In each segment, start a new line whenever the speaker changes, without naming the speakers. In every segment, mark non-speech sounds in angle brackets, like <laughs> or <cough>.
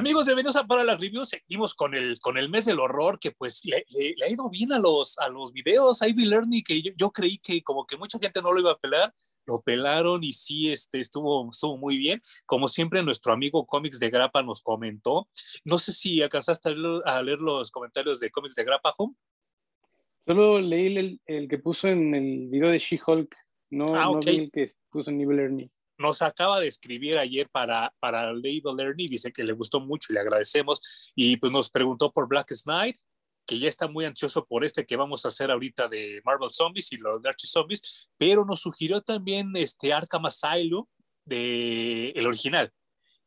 Amigos, bienvenidos a Para las Reviews. Seguimos con el, con el mes del horror que pues le, le- le ha ido bien a los, a los videos. Ivy Learning, que yo, yo creí que como que mucha gente no lo iba a pelar, lo pelaron y sí, este, estuvo, estuvo muy bien. Como siempre, nuestro amigo Comics de Grapa nos comentó. No sé si alcanzaste a leer, a leer los comentarios de Comics de Grapa, Home.
Solo leí el, el que puso en el video de She-Hulk. No,
Ah,
no
ok.
vi el que puso en Evil Ernie.
Nos acaba de escribir ayer para, para Label Ernie, dice que le gustó mucho y le agradecemos. Y pues nos preguntó por Black Knight, que ya está muy ansioso por este que vamos a hacer ahorita de Marvel Zombies y los Archie Zombies, pero nos sugirió también este Arkham Asylum de el original.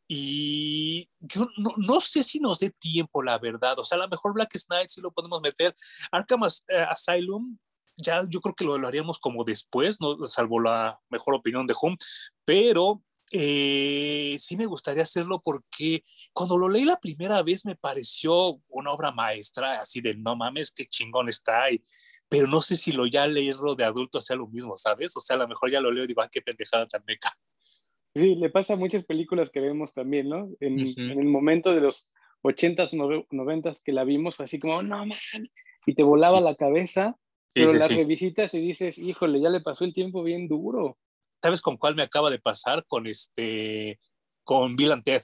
Y yo no, no sé si nos dé tiempo, la verdad. O sea, a lo mejor Black Knight sí lo podemos meter. Arkham eh, Asylum, ya yo creo que lo, lo haríamos como después, ¿no? salvo la mejor opinión de Hum, pero eh, sí me gustaría hacerlo porque cuando lo leí la primera vez me pareció una obra maestra, así de no mames, qué chingón está, y, pero no sé si lo ya leerlo de adulto sea lo mismo, ¿sabes? O sea, a lo mejor ya lo leo y digo, ah, qué pendejada tan meca.
Sí, le pasa a muchas películas que vemos también, ¿no? En, el momento de los 80s, nove- 90s que la vimos, fue así como, no, man, y te volaba la cabeza, pero
sí,
la revisitas y dices, híjole, ya le pasó el tiempo bien duro.
¿Sabes con cuál me acaba de pasar? Con este, con Bill and Ted,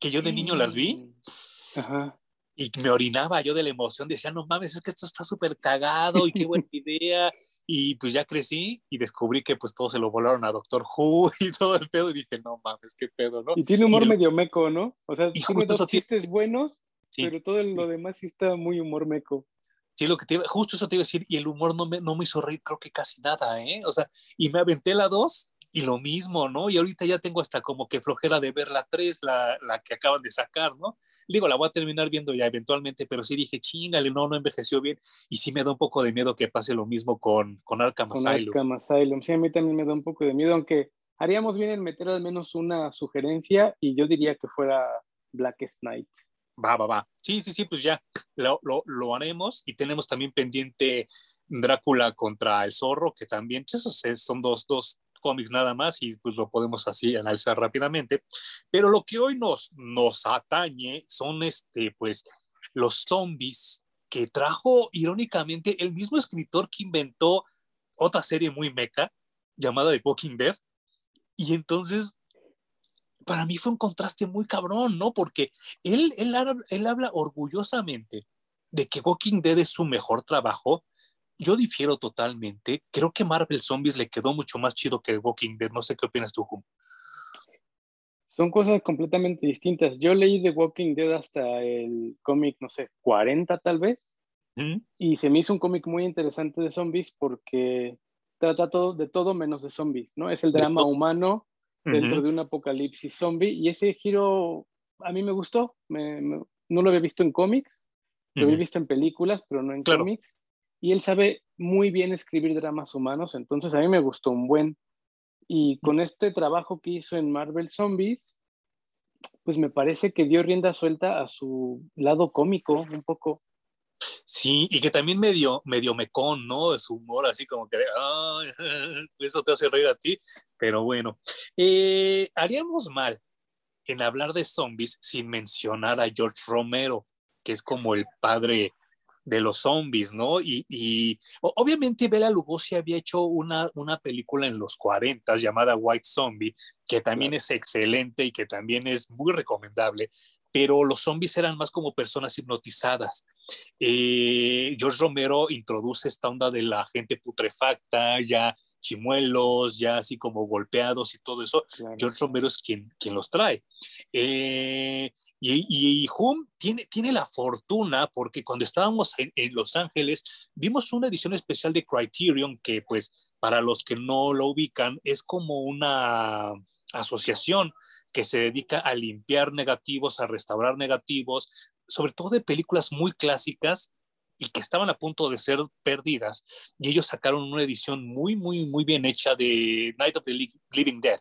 que yo de niño las vi
Mm. Ajá.
y me orinaba yo de la emoción, decía, no mames, es que esto está súper cagado y qué buena <laughs> idea. Y pues ya crecí y descubrí que pues todo se lo volaron a Doctor Who y todo el pedo y dije, no mames, qué pedo, ¿no?
Y tiene humor
Y
medio meco, ¿no? O sea, tiene dos chistes buenos,
Sí,
pero todo lo demás sí está muy humor meco.
Sí, lo que te iba- justo eso te iba a decir y el humor no me, no me hizo reír creo que casi nada, ¿eh? O sea, y me aventé la 2 y lo mismo, ¿no? Y ahorita ya tengo hasta como que flojera de ver la 3, la, la que acaban de sacar, ¿no? Digo, la voy a terminar viendo ya eventualmente, pero sí dije, chingale, no, no envejeció bien. Y sí me da un poco de miedo que pase lo mismo con, con Arkham
con
Asylum.
Arkham Asylum. Sí, a mí también me da un poco de miedo, aunque haríamos bien en meter al menos una sugerencia y yo diría que fuera Blackest Night.
Va, va, va. Sí, sí, sí, pues ya lo, lo, haremos y tenemos también pendiente Drácula contra el zorro, que también, pues esos es- son dos, dos cómics nada más y pues lo podemos así analizar rápidamente. Pero lo que hoy nos, nos atañe son este, pues, los zombies que trajo irónicamente el mismo escritor que inventó otra serie muy meca llamada The Walking Dead. Y entonces, para mí fue un contraste muy cabrón, ¿no? Porque él, él, habla, él habla orgullosamente de que Walking Dead es su mejor trabajo. Yo difiero totalmente. Creo que Marvel Zombies le quedó mucho más chido que Walking Dead. No sé qué opinas tú, Hum.
Son cosas completamente distintas. Yo leí The Walking Dead hasta el cómic, no sé, 40 tal vez,
¿Mm?
y se me hizo un cómic muy interesante de zombies porque trata todo, de todo menos de zombies, ¿no? Es el drama humano dentro
Ujú.
de un apocalipsis zombie y ese giro a mí me gustó. Me- me- no lo había visto en cómics, lo había
Ujú.
visto en películas, pero no en
Claro.
cómics. Y él sabe muy bien escribir dramas humanos, entonces a mí me gustó un buen. Y con este trabajo que hizo en Marvel Zombies, pues me parece que dio rienda suelta a su lado cómico un poco.
Sí, y que también medio, medio mecón, ¿no? De su humor, así como que, "Ay, <laughs> eso te hace reír a ti, pero bueno. Eh, haríamos mal en hablar de zombies sin mencionar a George Romero, que es como el padre de los zombies, ¿no? Y, y obviamente Bela Lugosi había hecho una, una película en los 40 llamada White Zombie, que también es excelente y que también es muy recomendable, pero los zombies eran más como personas hipnotizadas. Eh, George Romero introduce esta onda de la gente putrefacta, ya chimuelos, ya así como golpeados y todo eso.
Claro.
George Romero es quien, quien los trae. Eh, y, y Hum tiene, tiene la fortuna porque cuando estábamos en, en, Los Ángeles vimos una edición especial de Criterion que pues para los que no lo ubican es como una asociación que se dedica a limpiar negativos, a restaurar negativos, sobre todo de películas muy clásicas y que estaban a punto de ser perdidas. Y ellos sacaron una edición muy, muy, muy bien hecha de Night of the Living Dead.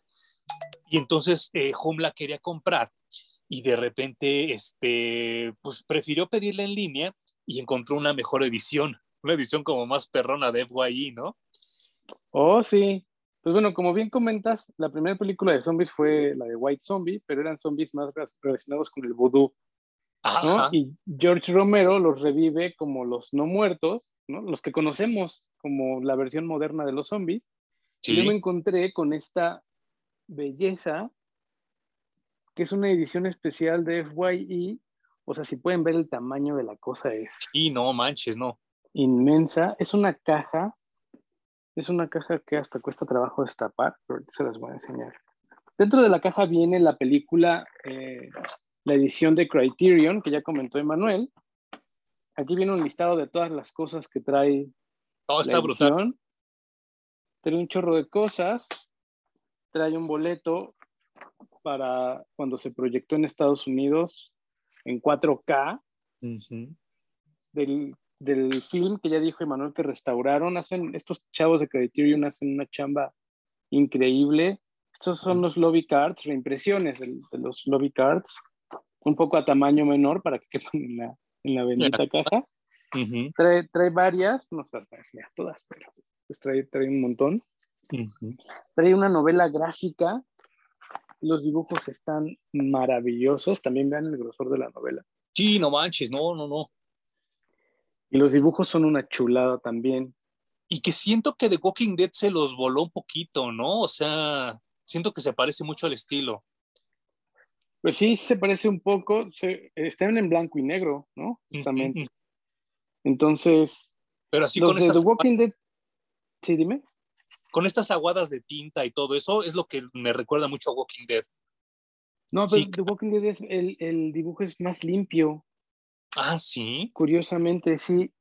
Y entonces eh, Hum la quería comprar y de repente este, pues prefirió pedirla en línea y encontró una mejor edición, una edición como más perrona de FYI, ¿no?
Oh, sí. Pues bueno, como bien comentas, la primera película de zombies fue la de White Zombie, pero eran zombies más relacionados con el vudú. ¿No? Y George Romero los revive como los no muertos, ¿no? los que conocemos como la versión moderna de los zombies. Y yo me encontré con esta belleza, que es una edición especial de FYE. O sea, si pueden ver el tamaño de la cosa es...
Sí, no manches, no.
Inmensa. Es una caja es una caja que hasta cuesta trabajo destapar, pero se las voy a enseñar. Dentro de la caja viene la película, eh, la edición de Criterion, que ya comentó Emanuel. Aquí viene un listado de todas las cosas que trae.
Oh, está brutal.
Trae un chorro de cosas. Trae un boleto para cuando se proyectó en Estados Unidos en 4K del del film que ya dijo Emanuel que restauraron, hacen, estos chavos de Criterion hacen una chamba increíble. Estos son los lobby cards, reimpresiones de, los lobby cards, un poco a tamaño menor para que quepan en la, en la bendita caja. trae, trae, varias, no las voy a todas, pero pues trae, trae un montón. Trae una novela gráfica, los dibujos están maravillosos, también vean el grosor de la novela.
Sí, no manches, no, no, no.
Y los dibujos son una chulada también.
Y que siento que The Walking Dead se los voló un poquito, ¿no? O sea, siento que se parece mucho al estilo.
Pues sí, se parece un poco. Se, están en blanco y negro, ¿no? Justamente. Entonces.
Pero así con de
The Walking Dead. Sí, dime.
Con estas aguadas de tinta y todo eso es lo que me recuerda mucho a Walking Dead.
No, pero The Walking Dead es, el, el dibujo es más limpio.
Ah, sí.
Curiosamente, sí.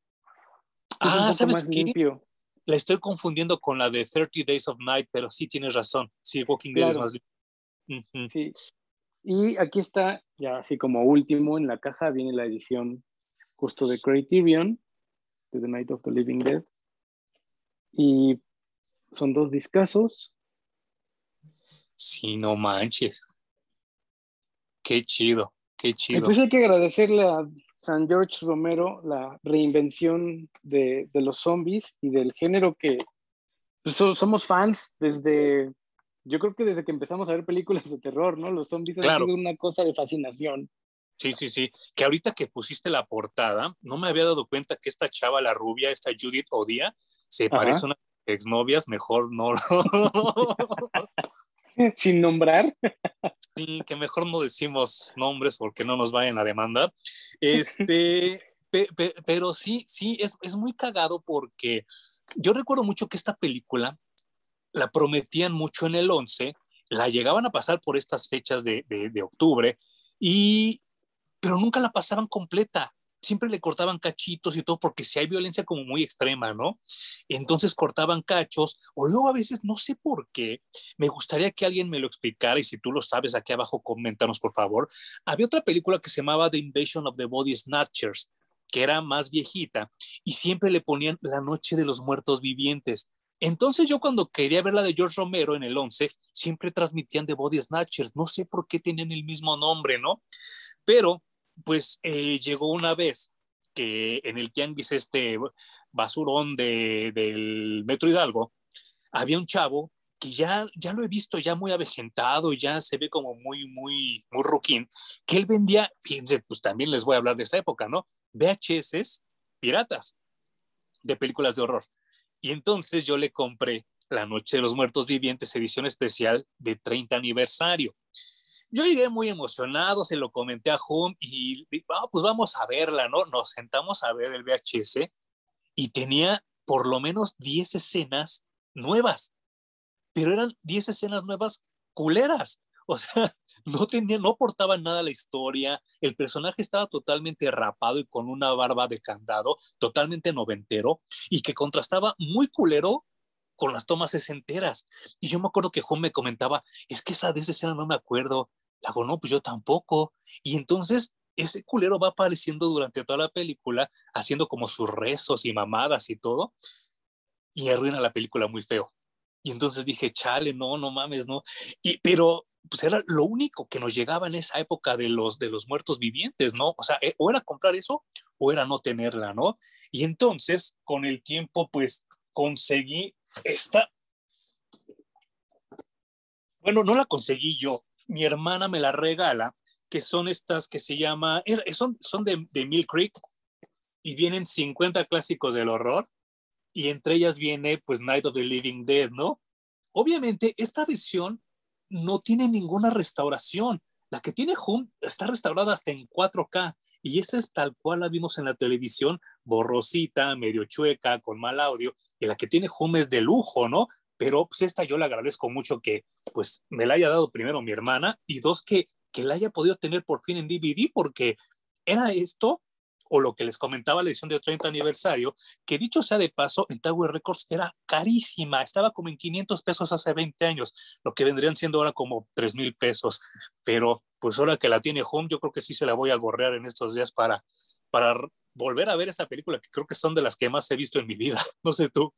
ah, ¿sabes qué? Limpio. La estoy confundiendo con la de 30 Days of Night, pero sí tienes razón. Sí, Walking Dead es más limpio.
Sí. Y aquí está, ya así como último en la caja, viene la edición justo de Criterion, de The Night of the Living Dead. Y son dos discazos.
Sí, no manches. Qué chido, qué chido.
Pues hay que agradecerle a San George Romero la reinvención de, los zombies y del género que pues, somos fans desde, yo creo que desde que empezamos a ver películas de terror, ¿no? Los zombies han sido una cosa de fascinación.
Sí, sí, sí. Que ahorita que pusiste la portada, no me había dado cuenta que esta chava, la rubia, esta Judith Odia, se parece a una exnovias, mejor no. <laughs>
Sin nombrar.
Sí, que mejor no decimos nombres porque no nos vayan a demandar. Este, <laughs> pero sí, sí, es, es muy cagado porque yo recuerdo mucho que esta película la prometían mucho en el 11, la llegaban a pasar por estas fechas de, de, octubre, y, pero nunca la pasaban completa siempre le cortaban cachitos y todo, porque si hay violencia como muy extrema, ¿no? Entonces cortaban cachos, o luego a veces, no sé por qué, me gustaría que alguien me lo explicara, y si tú lo sabes, aquí abajo coméntanos, por favor. Había otra película que se llamaba The Invasion of the Body Snatchers, que era más viejita, y siempre le ponían La Noche de los Muertos Vivientes. Entonces yo cuando quería ver la de George Romero en el 11, siempre transmitían The Body Snatchers, no sé por qué tenían el mismo nombre, ¿no? Pero pues eh, llegó una vez que en el tianguis este basurón de, del Metro Hidalgo, había un chavo que ya, ya lo he visto ya muy avejentado, ya se ve como muy, muy, muy ruquín, que él vendía, fíjense, pues también les voy a hablar de esa época, ¿no? VHS piratas de películas de horror. Y entonces yo le compré La Noche de los Muertos Vivientes, edición especial de 30 aniversario. Yo llegué muy emocionado, se lo comenté a Hum y ah, pues vamos a verla, ¿no? Nos sentamos a ver el VHS y tenía por lo menos 10 escenas nuevas, pero eran 10 escenas nuevas culeras. <laughs> O sea, no tenía, no aportaba nada a la historia. El personaje estaba totalmente rapado y con una barba de candado, totalmente noventero, y que contrastaba muy culero con las tomas sesenteras. Y yo me acuerdo que Juan me comentaba, es que esa de esa escena no me acuerdo. Le hago, no, pues yo tampoco. Y entonces ese culero va apareciendo durante toda la película, haciendo como sus rezos y mamadas y todo, y arruina la película muy feo. Y entonces dije, chale, no, no mames, no. Y, pero pues era lo único que nos llegaba en esa época de los, de los muertos vivientes, ¿no? O sea, eh, o era comprar eso o era no tenerla, ¿no? Y entonces, con el tiempo, pues conseguí esta, Bueno, no la conseguí yo. Mi hermana me la regala, que son estas que se llama, son, son de, de Mill Creek y vienen 50 clásicos del horror y entre ellas viene pues Night of the Living Dead, ¿no? Obviamente esta versión no tiene ninguna restauración. La que tiene Home está restaurada hasta en 4K y esta es tal cual la vimos en la televisión, borrosita, medio chueca, con mal audio, y la que tiene Home es de lujo, ¿no? Pero pues esta yo le agradezco mucho que pues me la haya dado primero mi hermana y dos que, que la haya podido tener por fin en DVD porque era esto o lo que les comentaba la edición de 30 aniversario, que dicho sea de paso, en Tower Records era carísima, estaba como en 500 pesos hace 20 años, lo que vendrían siendo ahora como 3 mil pesos, pero pues ahora que la tiene Home, yo creo que sí se la voy a gorrear en estos días para, para volver a ver esa película, que creo que son de las que más he visto en mi vida, <laughs> no sé tú.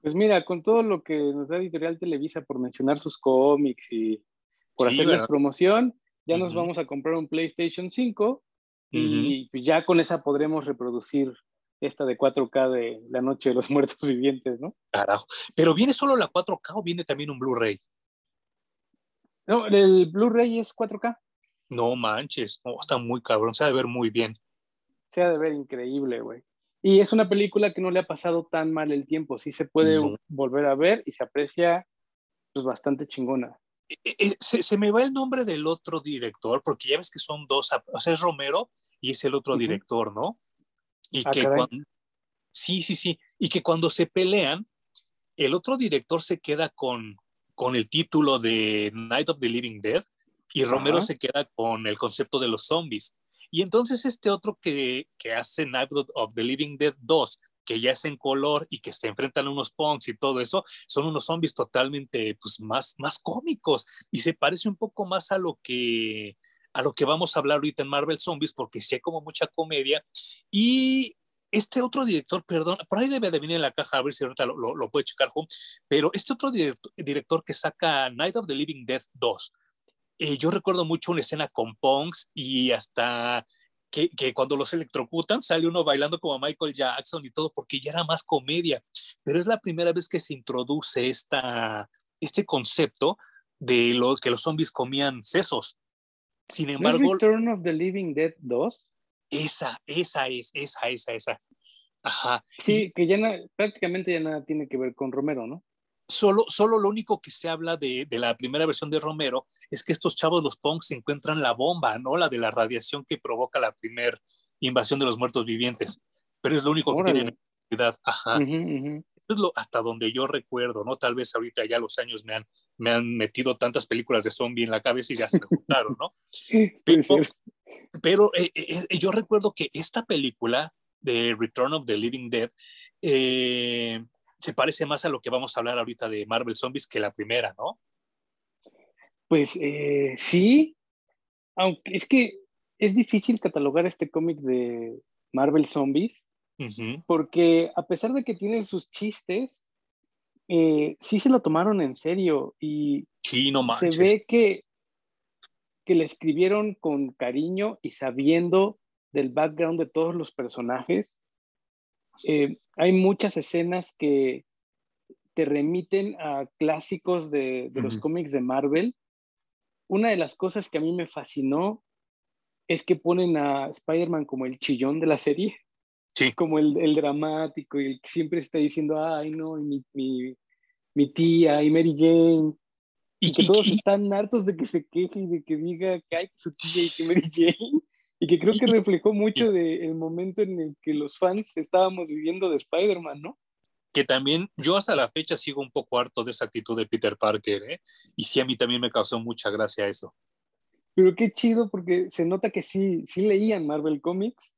Pues mira, con todo lo que nos da Editorial Televisa por mencionar sus cómics y por hacerles promoción, ya nos vamos a comprar un PlayStation 5 y pues ya con esa podremos reproducir esta de 4K de La Noche de los <laughs> Muertos Vivientes, ¿no?
Carajo. ¿Pero viene solo la 4K o viene también un Blu-ray?
No, el Blu-ray es 4K.
No manches, está muy cabrón, se ha de ver muy bien.
Se ha de ver increíble, güey. Y es una película que no le ha pasado tan mal el tiempo, sí se puede volver a ver y se aprecia pues bastante chingona.
Eh, eh, se, se, me va el nombre del otro director, porque ya ves que son dos, o sea, es Romero y es el otro director, ¿no? Y ah, que cuando, sí, sí, sí, y que cuando se pelean, el otro director se queda con, con el título de Night of the Living Dead y Romero se queda con el concepto de los zombies. Y entonces este otro que, que hace Night of the Living Dead 2, que ya es en color y que se enfrentan a unos punks y todo eso, son unos zombies totalmente pues, más, más cómicos y se parece un poco más a lo que a lo que vamos a hablar ahorita en Marvel Zombies, porque sí hay como mucha comedia. Y este otro director, perdón, por ahí debe de venir en la caja, a ver si ahorita lo, lo, puede checar, pero este otro director, que saca Night of the Living Death 2, eh, yo recuerdo mucho una escena con Punks y hasta que, que, cuando los electrocutan sale uno bailando como Michael Jackson y todo, porque ya era más comedia, pero es la primera vez que se introduce esta, este concepto de lo que los zombies comían sesos. Sin embargo.
Return of the Living Dead 2?
Esa, esa es, esa, esa, esa. Ajá.
Sí, que ya prácticamente ya nada tiene que ver con Romero, ¿no?
Solo, solo lo único que se habla de, de, la primera versión de Romero es que estos chavos, los punks, encuentran la bomba, ¿no? La de la radiación que provoca la primera invasión de los muertos vivientes. Pero es lo único que tienen en Ajá es lo, hasta donde yo recuerdo, ¿no? Tal vez ahorita ya los años me han, me han metido tantas películas de zombie en la cabeza y ya se me juntaron, ¿no? <laughs> Pero, eh, eh, eh, yo recuerdo que esta película de Return of the Living Dead se parece más a lo que vamos a hablar ahorita de Marvel Zombies que la primera, ¿no?
Pues sí, aunque es que es difícil catalogar este cómic de Marvel Zombies porque a pesar de que tiene sus chistes, eh, sí se lo tomaron en serio y se ve que, que le escribieron con cariño y sabiendo del background de todos los personajes. Eh, hay muchas escenas que te remiten a clásicos de, los cómics de Marvel. Una de las cosas que a mí me fascinó es que ponen a Spider-Man como el chillón de la serie. Como el, el, dramático y el que siempre está diciendo, ay, no, mi, mi, mi tía y Mary Jane. Y, que todos están hartos de que se queje y de que diga que hay su tía y que Mary <laughs> Jane. Y que creo que reflejó mucho del momento en el que los fans estábamos viviendo de Spider-Man, ¿no?
Que también yo hasta la fecha sigo un poco harto de esa actitud de Peter Parker, ¿eh? Y sí, a mí también me causó mucha gracia eso.
Pero qué chido porque se nota que sí, sí leían Marvel Comics.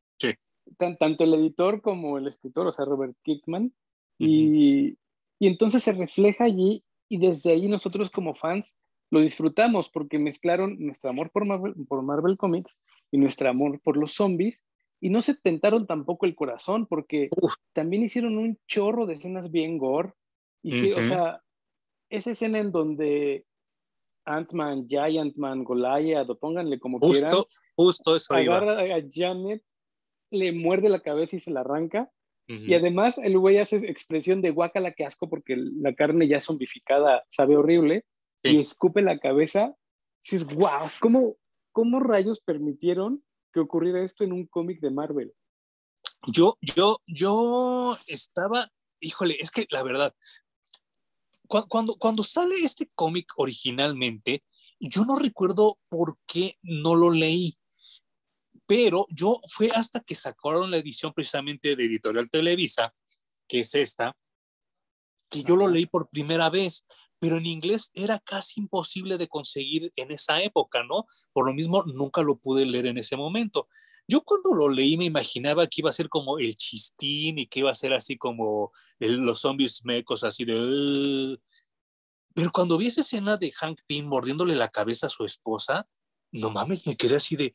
Tanto el editor como el escritor, o sea, Robert Kickman, y, y, entonces se refleja allí y desde ahí nosotros como fans lo disfrutamos porque mezclaron nuestro amor por Marvel, por Marvel Comics y nuestro amor por los zombies y no se tentaron tampoco el corazón porque también hicieron un chorro de escenas bien gore y sí, o sea, esa escena en donde Ant-Man, Giant-Man, Goliath, o pónganle como
justo,
quieran.
Justo eso
agarra a Janet le muerde la cabeza y se la arranca. Y además el güey hace expresión de guacala que asco porque la carne ya zombificada sabe horrible. y escupe la cabeza, dices, wow, ¿cómo, ¿cómo rayos permitieron que ocurriera esto en un cómic de Marvel?
Yo, yo, yo estaba, híjole, es que la verdad, cuando, cuando sale este cómic originalmente, yo no recuerdo por qué no lo leí, pero yo fue hasta que sacaron la edición precisamente de Editorial Televisa, que es esta, que yo lo leí por primera vez, pero en inglés era casi imposible de conseguir en esa época, ¿no? Por lo mismo, nunca lo pude leer en ese momento. Yo cuando lo leí me imaginaba que iba a ser como el chistín y que iba a ser así como los zombies mecos, así de... Pero cuando vi esa escena de Hank Pym mordiéndole la cabeza a su esposa, no mames, me quedé así de,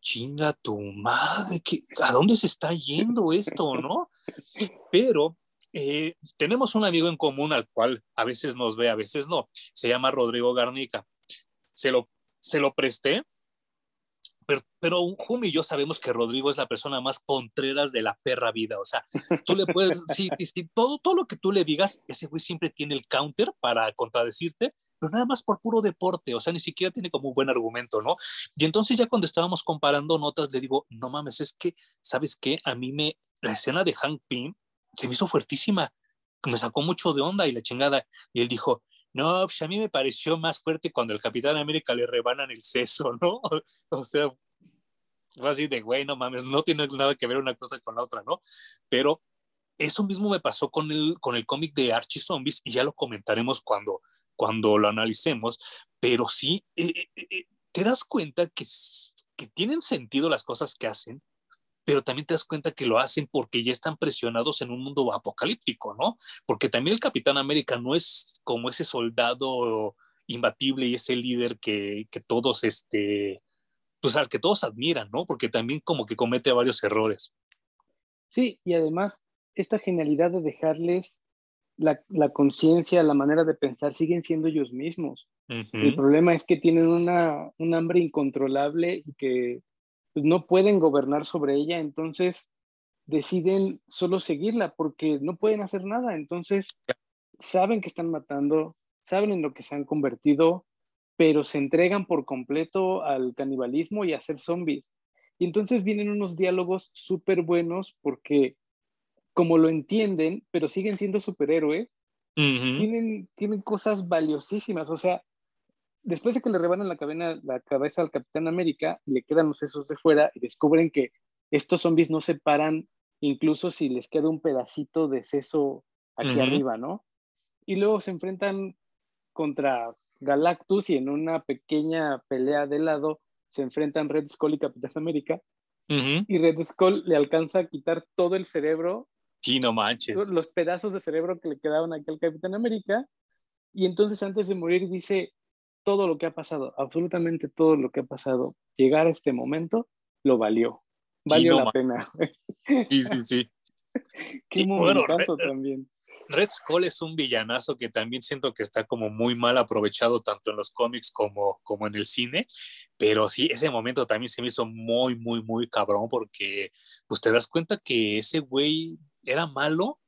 chinga tu madre, ¿a dónde se está yendo esto, no? Pero eh, tenemos un amigo en común al cual a veces nos ve, a veces no. Se llama Rodrigo Garnica. Se lo, se lo presté pero, pero Jumi y yo sabemos que Rodrigo es la persona más contreras de la perra vida. O sea, tú le puedes, sí, sí, todo, todo lo que tú le digas, ese güey siempre tiene el counter para contradecirte, pero nada más por puro deporte, o sea, ni siquiera tiene como un buen argumento, ¿no? Y entonces ya cuando estábamos comparando notas, le digo, no mames, es que, ¿sabes qué? A mí me, la escena de Hank Pym se me hizo fuertísima, me sacó mucho de onda y la chingada. Y él dijo, no, pues a mí me pareció más fuerte cuando el Capitán América le rebanan el seso, <laughs> ¿no? O sea, así de, güey, no mames, no tiene nada que ver una cosa con la otra, ¿no? Pero eso mismo me pasó con el, con el cómic de Archie Zombies y ya lo comentaremos cuando, cuando lo analicemos, pero sí, eh, eh, eh, te das cuenta que, que tienen sentido las cosas que hacen, pero también te das cuenta que lo hacen porque ya están presionados en un mundo apocalíptico, ¿no? Porque también el Capitán América no es como ese soldado imbatible y ese líder que, que todos, este, pues al que todos admiran, ¿no? Porque también como que comete varios errores.
Sí, y además esta genialidad de dejarles la, la conciencia, la manera de pensar, siguen siendo ellos mismos. El problema es que tienen una, un hambre incontrolable y que pues, no pueden gobernar sobre ella, entonces deciden solo seguirla porque no pueden hacer nada. Entonces saben que están matando, saben en lo que se han convertido, pero se entregan por completo al canibalismo y a ser zombies. Y entonces vienen unos diálogos súper buenos porque como lo entienden, pero siguen siendo superhéroes, tienen, tienen cosas valiosísimas. O sea, después de que le rebanan la, la cabeza al Capitán América y le quedan los sesos de fuera y descubren que estos zombies no se paran incluso si les queda un pedacito de seso aquí arriba, ¿no? Y luego se enfrentan contra Galactus y en una pequeña pelea de lado se enfrentan Red Skull y Capitán América. Y Red Skull le alcanza a quitar todo el cerebro.
Sí, no manches.
Los pedazos de cerebro que le quedaban aquí al Capitán América. Y entonces antes de morir dice, todo lo que ha pasado, absolutamente todo lo que ha pasado, llegar a este momento, lo valió. Valió la pena.
Sí, sí, sí. <laughs>
Qué momento también.
Red Skull es un villanazo que también siento que está como muy mal aprovechado tanto en los cómics como, como en el cine, pero sí, ese momento también se me hizo muy, muy, muy cabrón porque pues te das cuenta que ese güey era malo,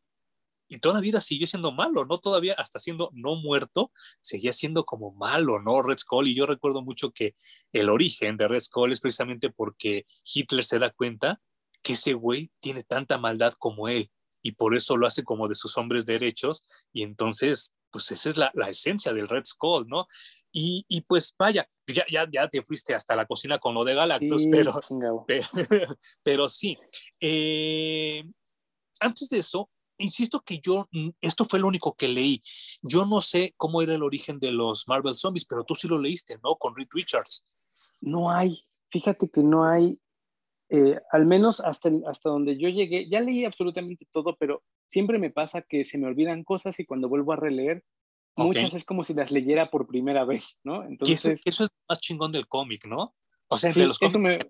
y toda la vida siguió siendo malo, ¿no? Todavía hasta siendo no muerto, seguía siendo como malo, ¿no? Red Skull, y yo recuerdo mucho que el origen de Red Skull es precisamente porque Hitler se da cuenta que ese güey tiene tanta maldad como él, y por eso lo hace como de sus hombres derechos, y entonces, pues esa es la, la esencia del Red Skull, ¿no? Y, y, pues vaya, ya, ya, ya te fuiste hasta la cocina con lo de Galactus, pero, <laughs> pero, pero, sí. Eh, antes de eso, insisto que yo, mm, esto fue lo único que leí. Yo no sé cómo era el origen de los Marvel Zombies, pero tú sí lo leíste, ¿no? Con Reed Richards.
No hay, fíjate que no hay, eh, al menos hasta, hasta donde yo llegué, ya leí absolutamente todo, pero siempre me pasa que se me olvidan cosas y cuando vuelvo a releer, muchas es como si las leyera por primera vez, ¿no?
Entonces, eso, es más chingón del cómic, ¿no? O sea, entre los cómics.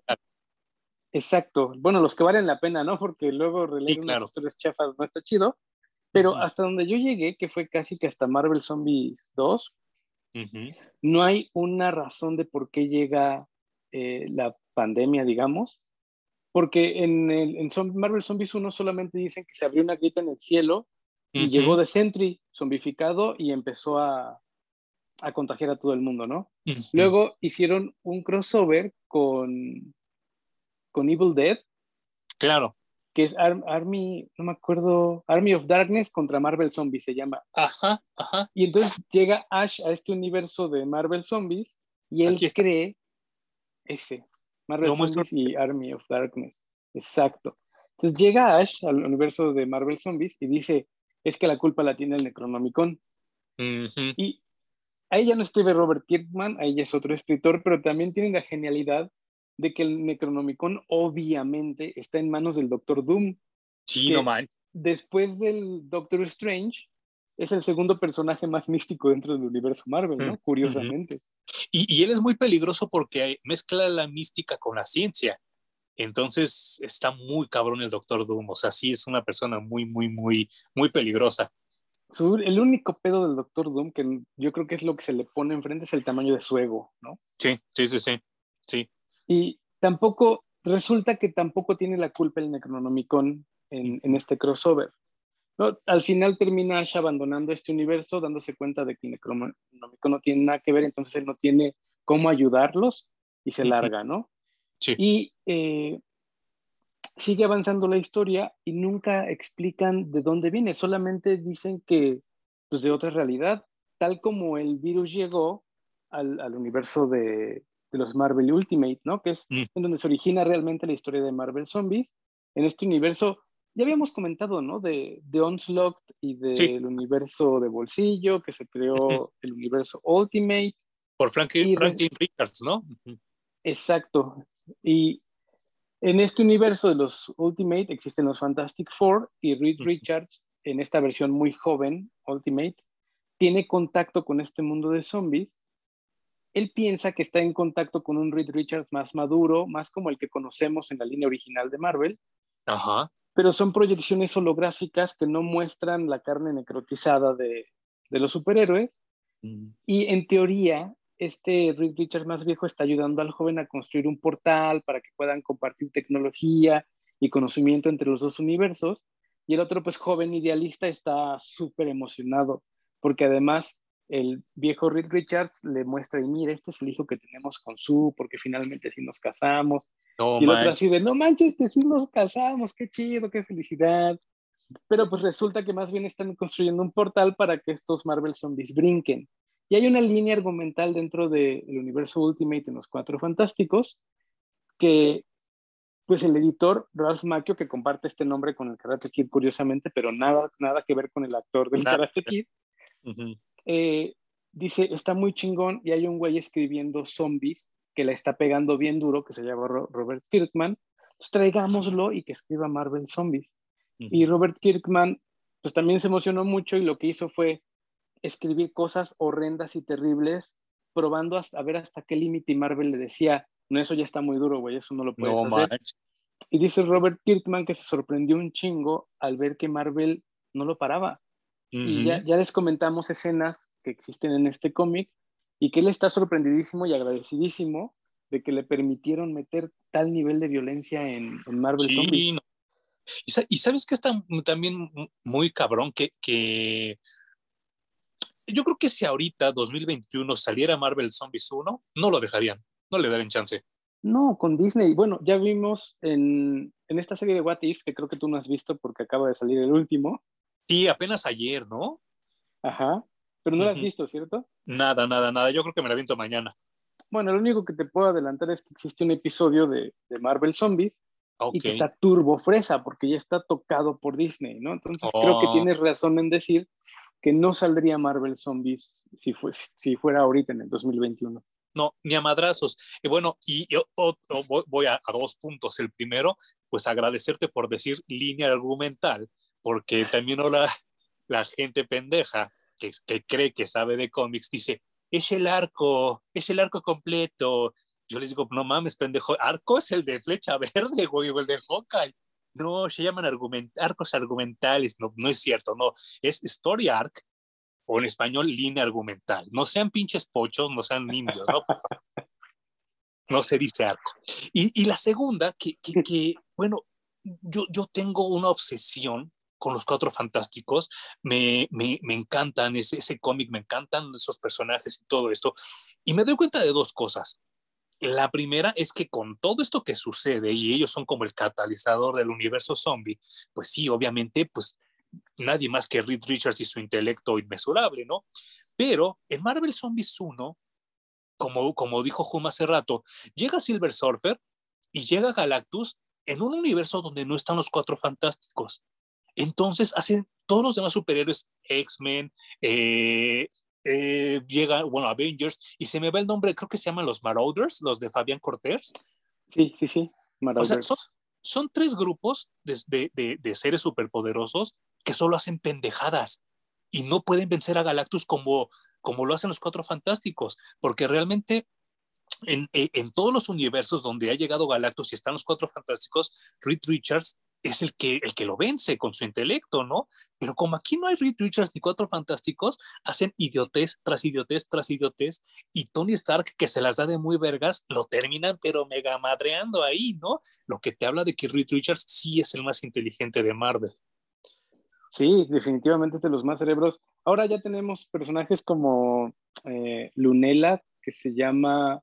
Exacto. Bueno, los que valen la pena, ¿no? Porque luego releer unas historias chafas no está chido. Pero hasta donde yo llegué, que fue casi que hasta Marvel Zombies 2, no hay una razón de por qué llega eh, la pandemia, digamos. Porque en, el, en Marvel Zombies 1 solamente dicen que se abrió una grieta en el cielo y llegó de Sentry zombificado y empezó a, a contagiar a todo el mundo, ¿no? Luego hicieron un crossover con, con Evil Dead.
Claro.
Que es Army, no me acuerdo, Army of Darkness contra Marvel Zombies se llama.
Ajá, ajá.
Y entonces llega Ash a este universo de Marvel Zombies y él cree ese, Marvel Zombies y Army of Darkness. Exacto. Entonces llega Ash al universo de Marvel Zombies y dice, es que la culpa la tiene el Necronomicon. Y ahí ya no escribe Robert Kirkman, ahí ya es otro escritor, pero también tiene la genialidad de que el Necronomicon obviamente está en manos del Doctor Doom.
Sí, no man.
Después del Doctor Strange, es el segundo personaje más místico dentro del universo Marvel, ¿no? Curiosamente.
y, y, él es muy peligroso porque mezcla la mística con la ciencia. Entonces está muy cabrón el Doctor Doom. O sea, sí es una persona muy, muy, muy, muy peligrosa
el único pedo del Doctor Doom, que yo creo que es lo que se le pone enfrente, es el tamaño de su ego, ¿no?
Sí, sí, sí, sí. sí.
Y tampoco, resulta que tampoco tiene la culpa el Necronomicon en, en este crossover. ¿no? Al final termina Ash abandonando este universo, dándose cuenta de que el Necronomicon no tiene nada que ver, entonces él no tiene cómo ayudarlos y se larga, ¿no?
Sí.
Y eh, sigue avanzando la historia y nunca explican de dónde viene, solamente dicen que, pues de otra realidad, tal como el virus llegó al, al universo de, de, los Marvel Ultimate, ¿no? Que es mm. en donde se origina realmente la historia de Marvel Zombies. En este universo, ya habíamos comentado, ¿no? De, de Onslaught y del universo de bolsillo, que se creó el universo Ultimate.
Por Franklin, Franklin Richards, ¿no?
Exacto. Y en este universo de los Ultimate existen los Fantastic Four y Reed Richards, en esta versión muy joven, Ultimate, tiene contacto con este mundo de zombies. Él piensa que está en contacto con un Reed Richards más maduro, más como el que conocemos en la línea original de Marvel.
Ajá.
Pero son proyecciones holográficas que no muestran la carne necrotizada de, los superhéroes. Mm. Y en teoría, este Rick Richards más viejo está ayudando al joven a construir un portal para que puedan compartir tecnología y conocimiento entre los dos universos. Y el otro, pues joven idealista, está súper emocionado, porque además el viejo Rick Richards le muestra, y mira, este es el hijo que tenemos con su, porque finalmente sí nos casamos. y el otro así de, no manches, que sí nos casamos, qué chido, qué felicidad. Pero pues resulta que más bien están construyendo un portal para que estos Marvel Zombies brinquen. Y hay una línea argumental dentro del universo Ultimate en los Cuatro Fantásticos que, pues el editor Ralph Macchio, que comparte este nombre con el Karate Kid curiosamente, pero nada, nada que ver con el actor del Karate Kid, eh, dice, está muy chingón y hay un güey escribiendo zombies que la está pegando bien duro, que se llama Robert Kirkman, pues traigámoslo y que escriba Marvel Zombies. Y Robert Kirkman, pues también se emocionó mucho y lo que hizo fue escribir cosas horrendas y terribles, probando hasta, a ver hasta qué límite Marvel le decía, no, eso ya está muy duro, güey, eso no lo puedes hacer. Y dice Robert Kirkman que se sorprendió un chingo al ver que Marvel no lo paraba. Y ya, ya les comentamos escenas que existen en este cómic y que él está sorprendidísimo y agradecidísimo de que le permitieron meter tal nivel de violencia en, Marvel sí,
Y, sabes que está también muy cabrón que, que yo creo que si ahorita, 2021, saliera Marvel Zombies 1, no lo dejarían, no le darían chance.
No, con Disney. Bueno, ya vimos en, en esta serie de What If, que creo que tú no has visto porque acaba de salir el último.
Sí, apenas ayer, ¿no?
Ajá, pero no lo has visto, ¿cierto?
Nada, nada, nada. Yo creo que me la viento mañana.
Bueno, lo único que te puedo adelantar es que existe un episodio de, de Marvel Zombies y que está turbo fresa porque ya está tocado por Disney, ¿no? Entonces creo que oh. tienes razón en decir que no saldría Marvel Zombies si, si fuera ahorita en el 2021.
No, ni a madrazos. Y bueno, y yo voy a, dos puntos. El primero, pues agradecerte por decir línea argumental, porque también ahora la gente pendeja que, que cree que sabe de cómics dice, es el arco, es el arco completo. Yo les digo, no mames, pendejo, arco es el de flecha <laughs> verde, güey, o el de Hawkeye. No, se llaman arcos argumentales. No, no es cierto, no. Es story arc o en español línea argumental. No sean pinches pochos, no sean indios, ¿no? <laughs> no se dice arco. Y, y la segunda, que, que, que bueno, yo, yo tengo una obsesión con los Cuatro Fantásticos. Me, me, me encantan ese, ese cómic, me encantan esos personajes y todo esto. Y me doy cuenta de dos cosas. La primera es que con todo esto que sucede y ellos son como el catalizador del universo zombie, pues sí, obviamente, pues nadie más que Reed Richards y su intelecto inmesurable, ¿no? Pero en Marvel Zombies 1, como, como dijo Huma hace rato, llega Silver Surfer y llega Galactus en un universo donde no están los cuatro fantásticos. Entonces hacen todos los demás superhéroes, X-Men, eh, eh, llega, bueno, Avengers, y se me va el nombre, creo que se llaman los Marauders, los de Fabián Cortés.
Sí, sí, sí,
Marauders. son, tres grupos de, de, de, seres superpoderosos que solo hacen pendejadas y no pueden vencer a Galactus como, como lo hacen los Cuatro Fantásticos, porque realmente en, en, todos los universos donde ha llegado Galactus y están los Cuatro Fantásticos, Reed Richards es el que, el que lo vence con su intelecto, ¿no? Pero como aquí no hay Reed Richards ni cuatro fantásticos, hacen idiotez tras idiotez tras idiotez y Tony Stark, que se las da de muy vergas, lo terminan pero mega madreando ahí, ¿no? Lo que te habla de que Reed Richards sí es el más inteligente de Marvel.
Sí, definitivamente es de los más cerebros. Ahora ya tenemos personajes como eh, Lunella, que se llama...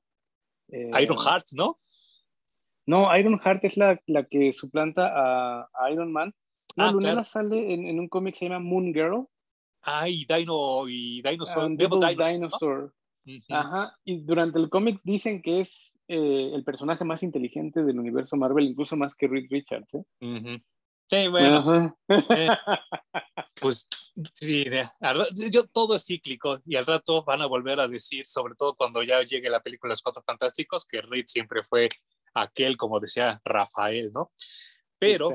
Eh, Iron Heart, ¿no?
No, Iron Heart es la, la que suplanta a, Iron Man. No, ah, Lunella sale en, en, un cómic que se llama Moon Girl.
Ah, y Dino, y Dinosaur.
Um, Dinosaur. Ajá, y durante el cómic dicen que es eh, el personaje más inteligente del universo Marvel, incluso más que Reed Richards. ¿eh?
Sí, bueno. Eh, pues sí, yo, todo es cíclico y al rato van a volver a decir, sobre todo cuando ya llegue la película Los Cuatro Fantásticos, que Reed siempre fue aquel, como decía Rafael, ¿no? Pero,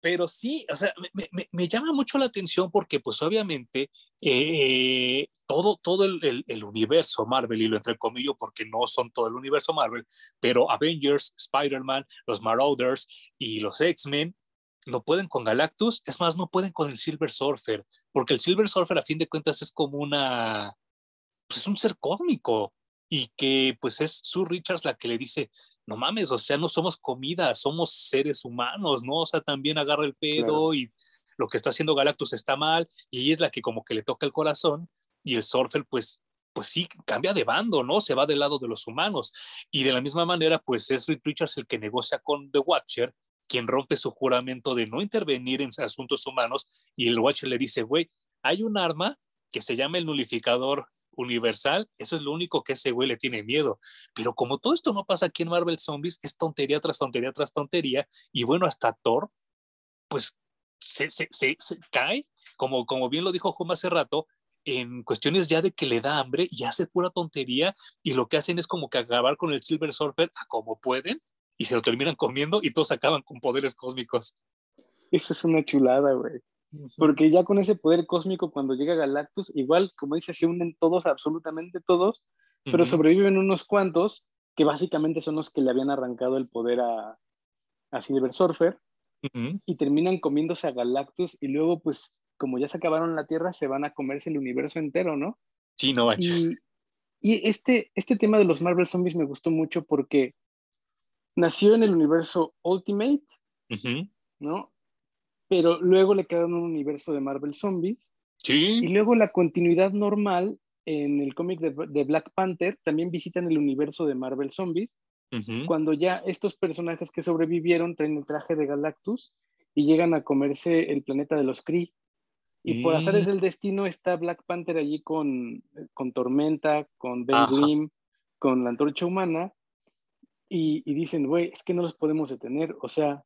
pero sí, o sea, me, me, me, llama mucho la atención porque pues obviamente eh, todo, todo el, el, universo Marvel, y lo entrecomillo porque no son todo el universo Marvel, pero Avengers, Spider-Man, los Marauders y los X-Men no pueden con Galactus, es más, no pueden con el Silver Surfer, porque el Silver Surfer a fin de cuentas es como una, pues es un ser cósmico y que pues es Sue Richards la que le dice, no mames, o sea, no somos comida, somos seres humanos, ¿no? O sea, también agarra el pedo y lo que está haciendo Galactus está mal y ella es la que como que le toca el corazón y el Surfer pues pues sí, cambia de bando, ¿no? Se va del lado de los humanos. Y de la misma manera, pues es Rick Richards el que negocia con The Watcher, quien rompe su juramento de no intervenir en asuntos humanos, y el Watcher le dice, güey, hay un arma que se llama el nulificador universal, eso es lo único que ese güey le tiene miedo. Pero como todo esto no pasa aquí en Marvel Zombies, es tontería tras tontería tras tontería, y bueno, hasta Thor, pues se, se, se, cae, como, como bien lo dijo Joma hace rato, en cuestiones ya de que le da hambre y hace pura tontería, y lo que hacen es como que acabar con el Silver Surfer a como pueden, y se lo terminan comiendo y todos acaban con poderes cósmicos.
Eso es una chulada, güey. Porque ya con ese poder cósmico, cuando llega Galactus, igual, como dice, se unen todos, absolutamente todos, pero sobreviven unos cuantos que básicamente son los que le habían arrancado el poder a, a Silver Surfer y terminan comiéndose a Galactus y luego, pues, como ya se acabaron la Tierra, se van a comerse el universo entero, ¿no?
Sí, no
Y, y este, este tema de los Marvel Zombies me gustó mucho porque nació en el universo Ultimate, ¿no? Pero luego le quedaron un universo de Marvel Zombies.
Sí.
Y luego la continuidad normal en el cómic de, Black Panther también visitan el universo de Marvel Zombies, cuando ya estos personajes que sobrevivieron traen el traje de Galactus y llegan a comerse el planeta de los Kree. Y por azares del destino está Black Panther allí con, con Tormenta, con Ben Grimm, con la antorcha humana, y, y dicen, güey, es que no los podemos detener. O sea,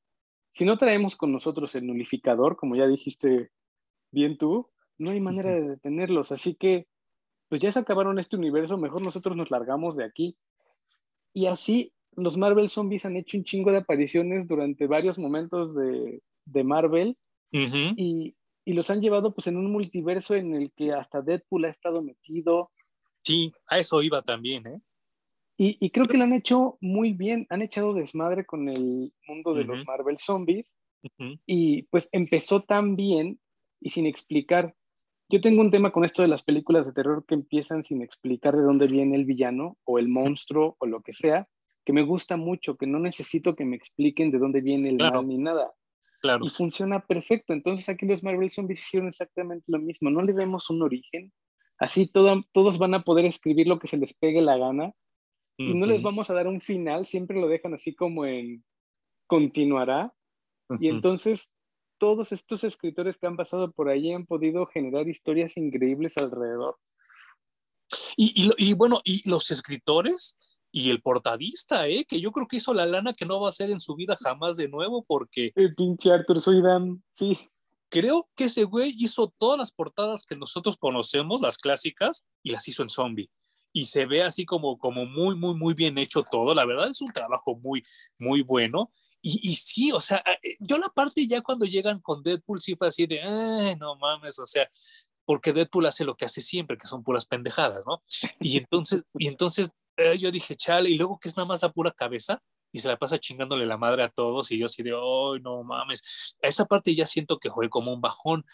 si no traemos con nosotros el nulificador, como ya dijiste bien tú, no hay manera de detenerlos. Así que, pues ya se acabaron este universo, mejor nosotros nos largamos de aquí. Y así los Marvel Zombies han hecho un chingo de apariciones durante varios momentos de, de Marvel y, y, los han llevado pues en un multiverso en el que hasta Deadpool ha estado metido.
Sí, a eso iba también, ¿eh?
Y, creo que lo han hecho muy bien, han echado desmadre con el mundo de los Marvel Zombies y pues empezó tan bien y sin explicar. Yo tengo un tema con esto de las películas de terror que empiezan sin explicar de dónde viene el villano o el monstruo o lo que sea, que me gusta mucho, que no necesito que me expliquen de dónde viene el mal ni nada.
Claro.
Y funciona perfecto. Entonces aquí los Marvel Zombies hicieron exactamente lo mismo. No le vemos un origen. Así todos van a poder escribir lo que se les pegue la gana. Y no les vamos a dar un final. Siempre lo dejan así como en continuará. Y entonces todos estos escritores que han pasado por ahí han podido generar historias increíbles alrededor.
Y, y, bueno, y los escritores y el portadista, ¿eh? que yo creo que hizo la lana que no va a hacer en su vida jamás de nuevo porque...
El pinche Arthur Dan, sí.
Creo que ese güey hizo todas las portadas que nosotros conocemos, las clásicas, y las hizo en zombie. Y se ve así como, como muy, muy, muy bien hecho todo. La verdad es un trabajo muy, muy bueno. Y, y, sí, o sea, eh, yo la parte ya cuando llegan con Deadpool sí fue así de, Ay, no mames, o sea, porque Deadpool hace lo que hace siempre, que son puras pendejadas, ¿no? Y entonces, y entonces eh, yo dije, chale, y luego que es nada más la pura cabeza y se la pasa chingándole la madre a todos y yo así de, ay, no mames. Esa parte ya siento que fue como un bajón.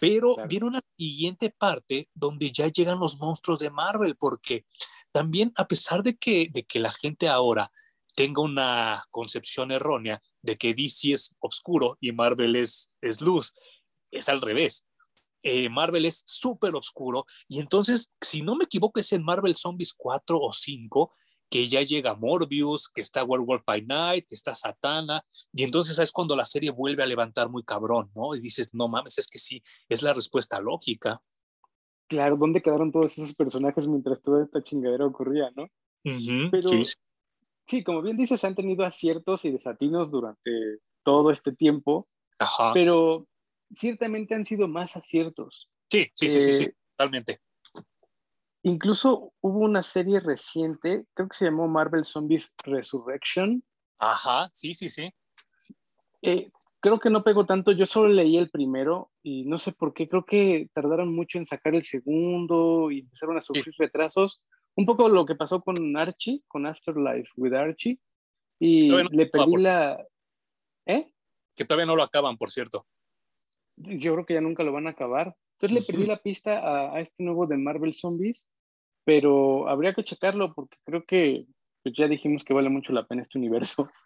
Pero viene una siguiente parte donde ya llegan los monstruos de Marvel, porque también a pesar de que, de que la gente ahora tenga una concepción errónea de que DC es oscuro y Marvel es, es luz. Es al revés. Eh, Marvel es súper oscuro y entonces, si no me equivoco, es en Marvel Zombies 4 o 5 que ya llega Morbius, que está Werewolf by Night, que está Satana, y entonces es cuando la serie vuelve a levantar muy cabrón, ¿no? Y dices, no mames, es que sí, es la respuesta lógica.
Claro, ¿dónde quedaron todos esos personajes mientras toda esta chingadera ocurría, no? Pero, sí sí, como bien dices, han tenido aciertos y desatinos durante todo este tiempo, pero ciertamente han sido más aciertos.
Sí, sí, sí, sí, sí, eh, totalmente.
Incluso hubo una serie reciente, creo que se llamó Marvel Zombies Resurrection.
Ajá, sí, sí, sí.
Eh, creo que no pegó tanto, yo solo leí el primero y no sé por qué, creo que tardaron mucho en sacar el segundo y empezaron a sufrir retrasos un poco lo que pasó con Archie, con Afterlife with Archie, y le pedí la... ¿Eh?
Que todavía no lo acaban, por cierto.
Yo creo que ya nunca lo van a acabar. Entonces le pedí la pista a, este nuevo de Marvel Zombies, pero habría que checarlo porque creo que pues, ya dijimos que vale mucho la pena este universo. <laughs>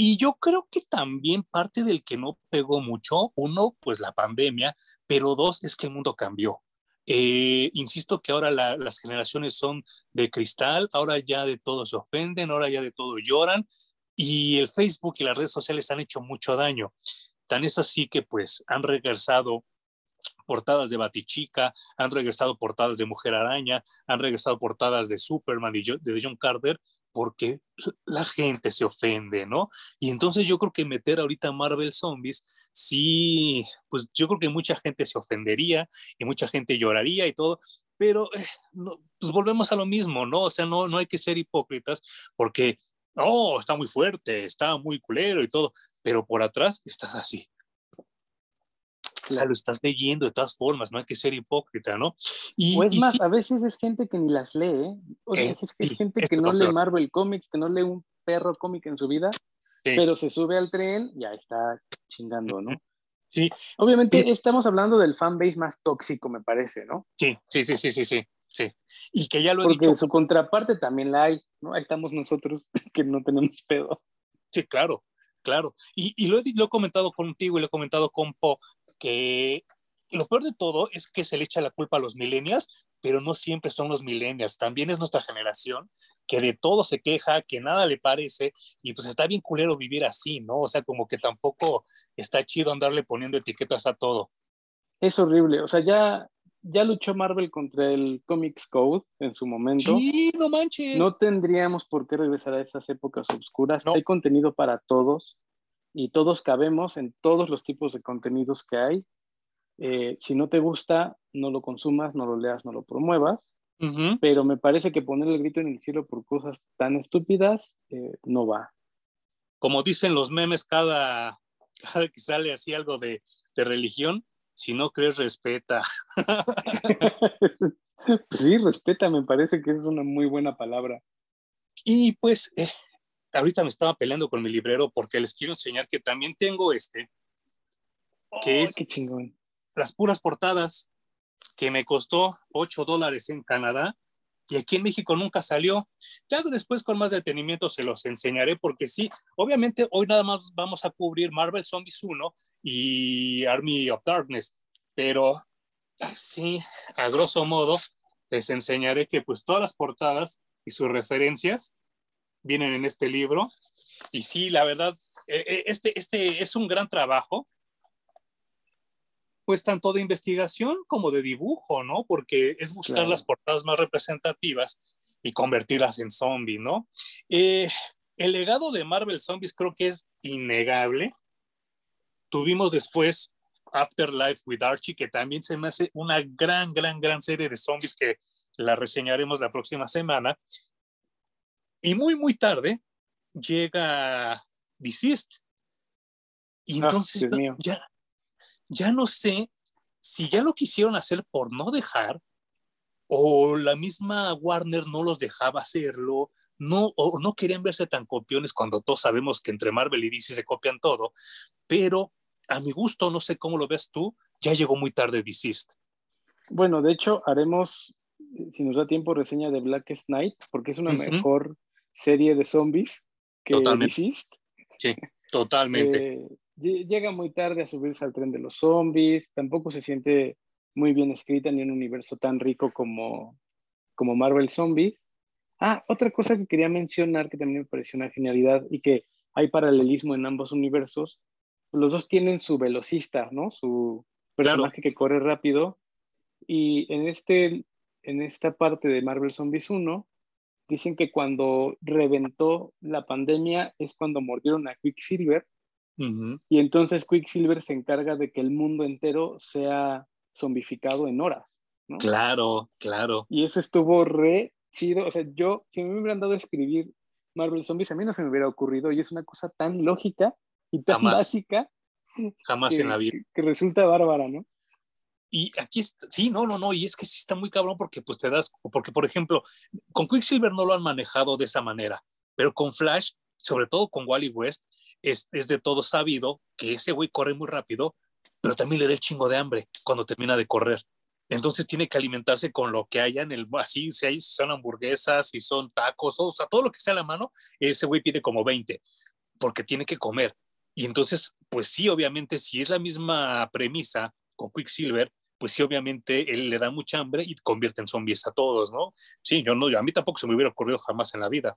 Y yo creo que también parte del que no pegó mucho, uno, pues la pandemia, pero dos, es que el mundo cambió. Eh, insisto que ahora las generaciones son de cristal, ahora ya de todo se ofenden, ahora ya de todo lloran y el Facebook y las redes sociales han hecho mucho daño. Tan es así que pues han regresado portadas de Batichica, han regresado portadas de Mujer Araña, han regresado portadas de Superman y de John Carter, porque la gente se ofende, ¿no? Y entonces yo creo que meter ahorita Marvel Zombies sí, pues yo creo que mucha gente se ofendería y mucha gente lloraría y todo, pero eh, pues volvemos a lo mismo, ¿no? O sea, no, no hay que ser hipócritas porque, no, está muy fuerte, está muy culero y todo, pero por atrás estás así. Claro, estás leyendo de todas formas, no hay que ser hipócrita, ¿no?
Y, es más, a veces es gente que ni las lee, ¿eh? O sea, es, gente que no lee Marvel Comics, que no lee un perro cómic en su vida, pero se sube al tren y ahí está chingando, ¿no?
Sí.
Obviamente estamos hablando del fanbase más tóxico, me parece, ¿no?
Sí, sí, sí, sí, sí, sí. sí. Y que ya lo he
Porque su contraparte también la hay, ¿no? Ahí estamos nosotros <laughs> que no tenemos pedo.
Sí, claro, claro. Y, y lo, he, lo, he, comentado contigo y lo he comentado con Po, que lo peor de todo es que se le echa la culpa a los millennials, pero no siempre son los millennials, también es nuestra generación que de todo se queja, que nada le parece, y pues está bien culero vivir así, ¿no? O sea, como que tampoco está chido andarle poniendo etiquetas a todo.
Es horrible, o sea, ya, ya luchó Marvel contra el Comics Code en su momento.
Sí, no manches.
No tendríamos por qué regresar a esas épocas oscuras. Hay contenido para todos y todos cabemos en todos los tipos de contenidos que hay. Eh, si no te gusta, no lo consumas, no lo leas, no lo promuevas. Pero me parece que poner el grito en el cielo por cosas tan estúpidas eh, no va.
Como dicen los memes cada, cada que sale así algo de, de religión, si no crees, respeta. <laughs>
sí, respeta, me parece que es una muy buena palabra.
Y pues, eh, ahorita me estaba peleando con mi librero porque les quiero enseñar que también tengo este, que es
qué chingón
las puras portadas, que me costó 8 dólares en Canadá y aquí en México nunca salió. Ya después con más detenimiento se los enseñaré porque sí, obviamente hoy nada más vamos a cubrir Marvel Zombies 1 y Army of Darkness, pero así, a grosso modo, les enseñaré que pues todas las portadas y sus referencias vienen en este libro. Y sí, la verdad, e, e, este, este es un gran trabajo, pues tanto de investigación como de dibujo, ¿no? Porque es buscar las portadas más representativas y convertirlas en zombies, ¿no? Eh, el legado de Marvel Zombies creo que es innegable. Tuvimos después Afterlife with Archie, que también se me hace una gran, gran, gran serie de zombies que la reseñaremos la próxima semana. Y muy, muy tarde llega Deceased. Y ah, entonces ya, ya no sé si ya lo quisieron hacer por no dejar o la misma Warner no los dejaba hacerlo, no, o no querían verse tan copiones cuando todos sabemos que entre Marvel y DC se copian todo, pero a mi gusto, no sé cómo lo ves tú, ya llegó muy tarde Deceased.
Bueno, de hecho, haremos, si nos da tiempo, reseña de Blackest Night, porque es una mejor serie de zombies que
Totalmente. Sí, <laughs> totalmente.
Eh, llega muy tarde a subirse al tren de los zombies, tampoco se siente muy bien escrita ni en un universo tan rico como, como Marvel Zombies. Ah, otra cosa que quería mencionar que también me pareció una genialidad y que hay paralelismo en ambos universos. Los dos tienen su velocista, ¿no? Su personaje que corre rápido. Y en, este, en esta parte de Marvel Zombies 1, dicen que cuando reventó la pandemia es cuando mordieron a Quicksilver y entonces Quicksilver se encarga de que el mundo entero sea zombificado en horas. ¿no?
Claro, claro.
Y eso estuvo re chido. O sea, yo, si me hubieran dado a escribir Marvel Zombies, a mí no se me hubiera ocurrido. Y es una cosa tan lógica y tan básica.
Jamás en la vida.
Que, resulta bárbara, ¿no?
Y aquí está, sí, no, no, no, y es que sí está muy cabrón porque pues te das, porque por ejemplo, con Quicksilver no lo han manejado de esa manera, pero con Flash, sobre todo con Wally West, es, de todo sabido que ese güey corre muy rápido, pero también le da el chingo de hambre cuando termina de correr. Entonces tiene que alimentarse con lo que haya en el, así, si, hay, son hamburguesas, si son tacos, o sea, todo lo que esté a la mano, ese güey pide como 20, porque tiene que comer. Y entonces, pues sí, obviamente, si es la misma premisa con Quicksilver, pues sí, obviamente, él le da mucha hambre y convierte en zombies a todos, ¿no? Sí, yo no, a mí tampoco se me hubiera ocurrido jamás en la vida.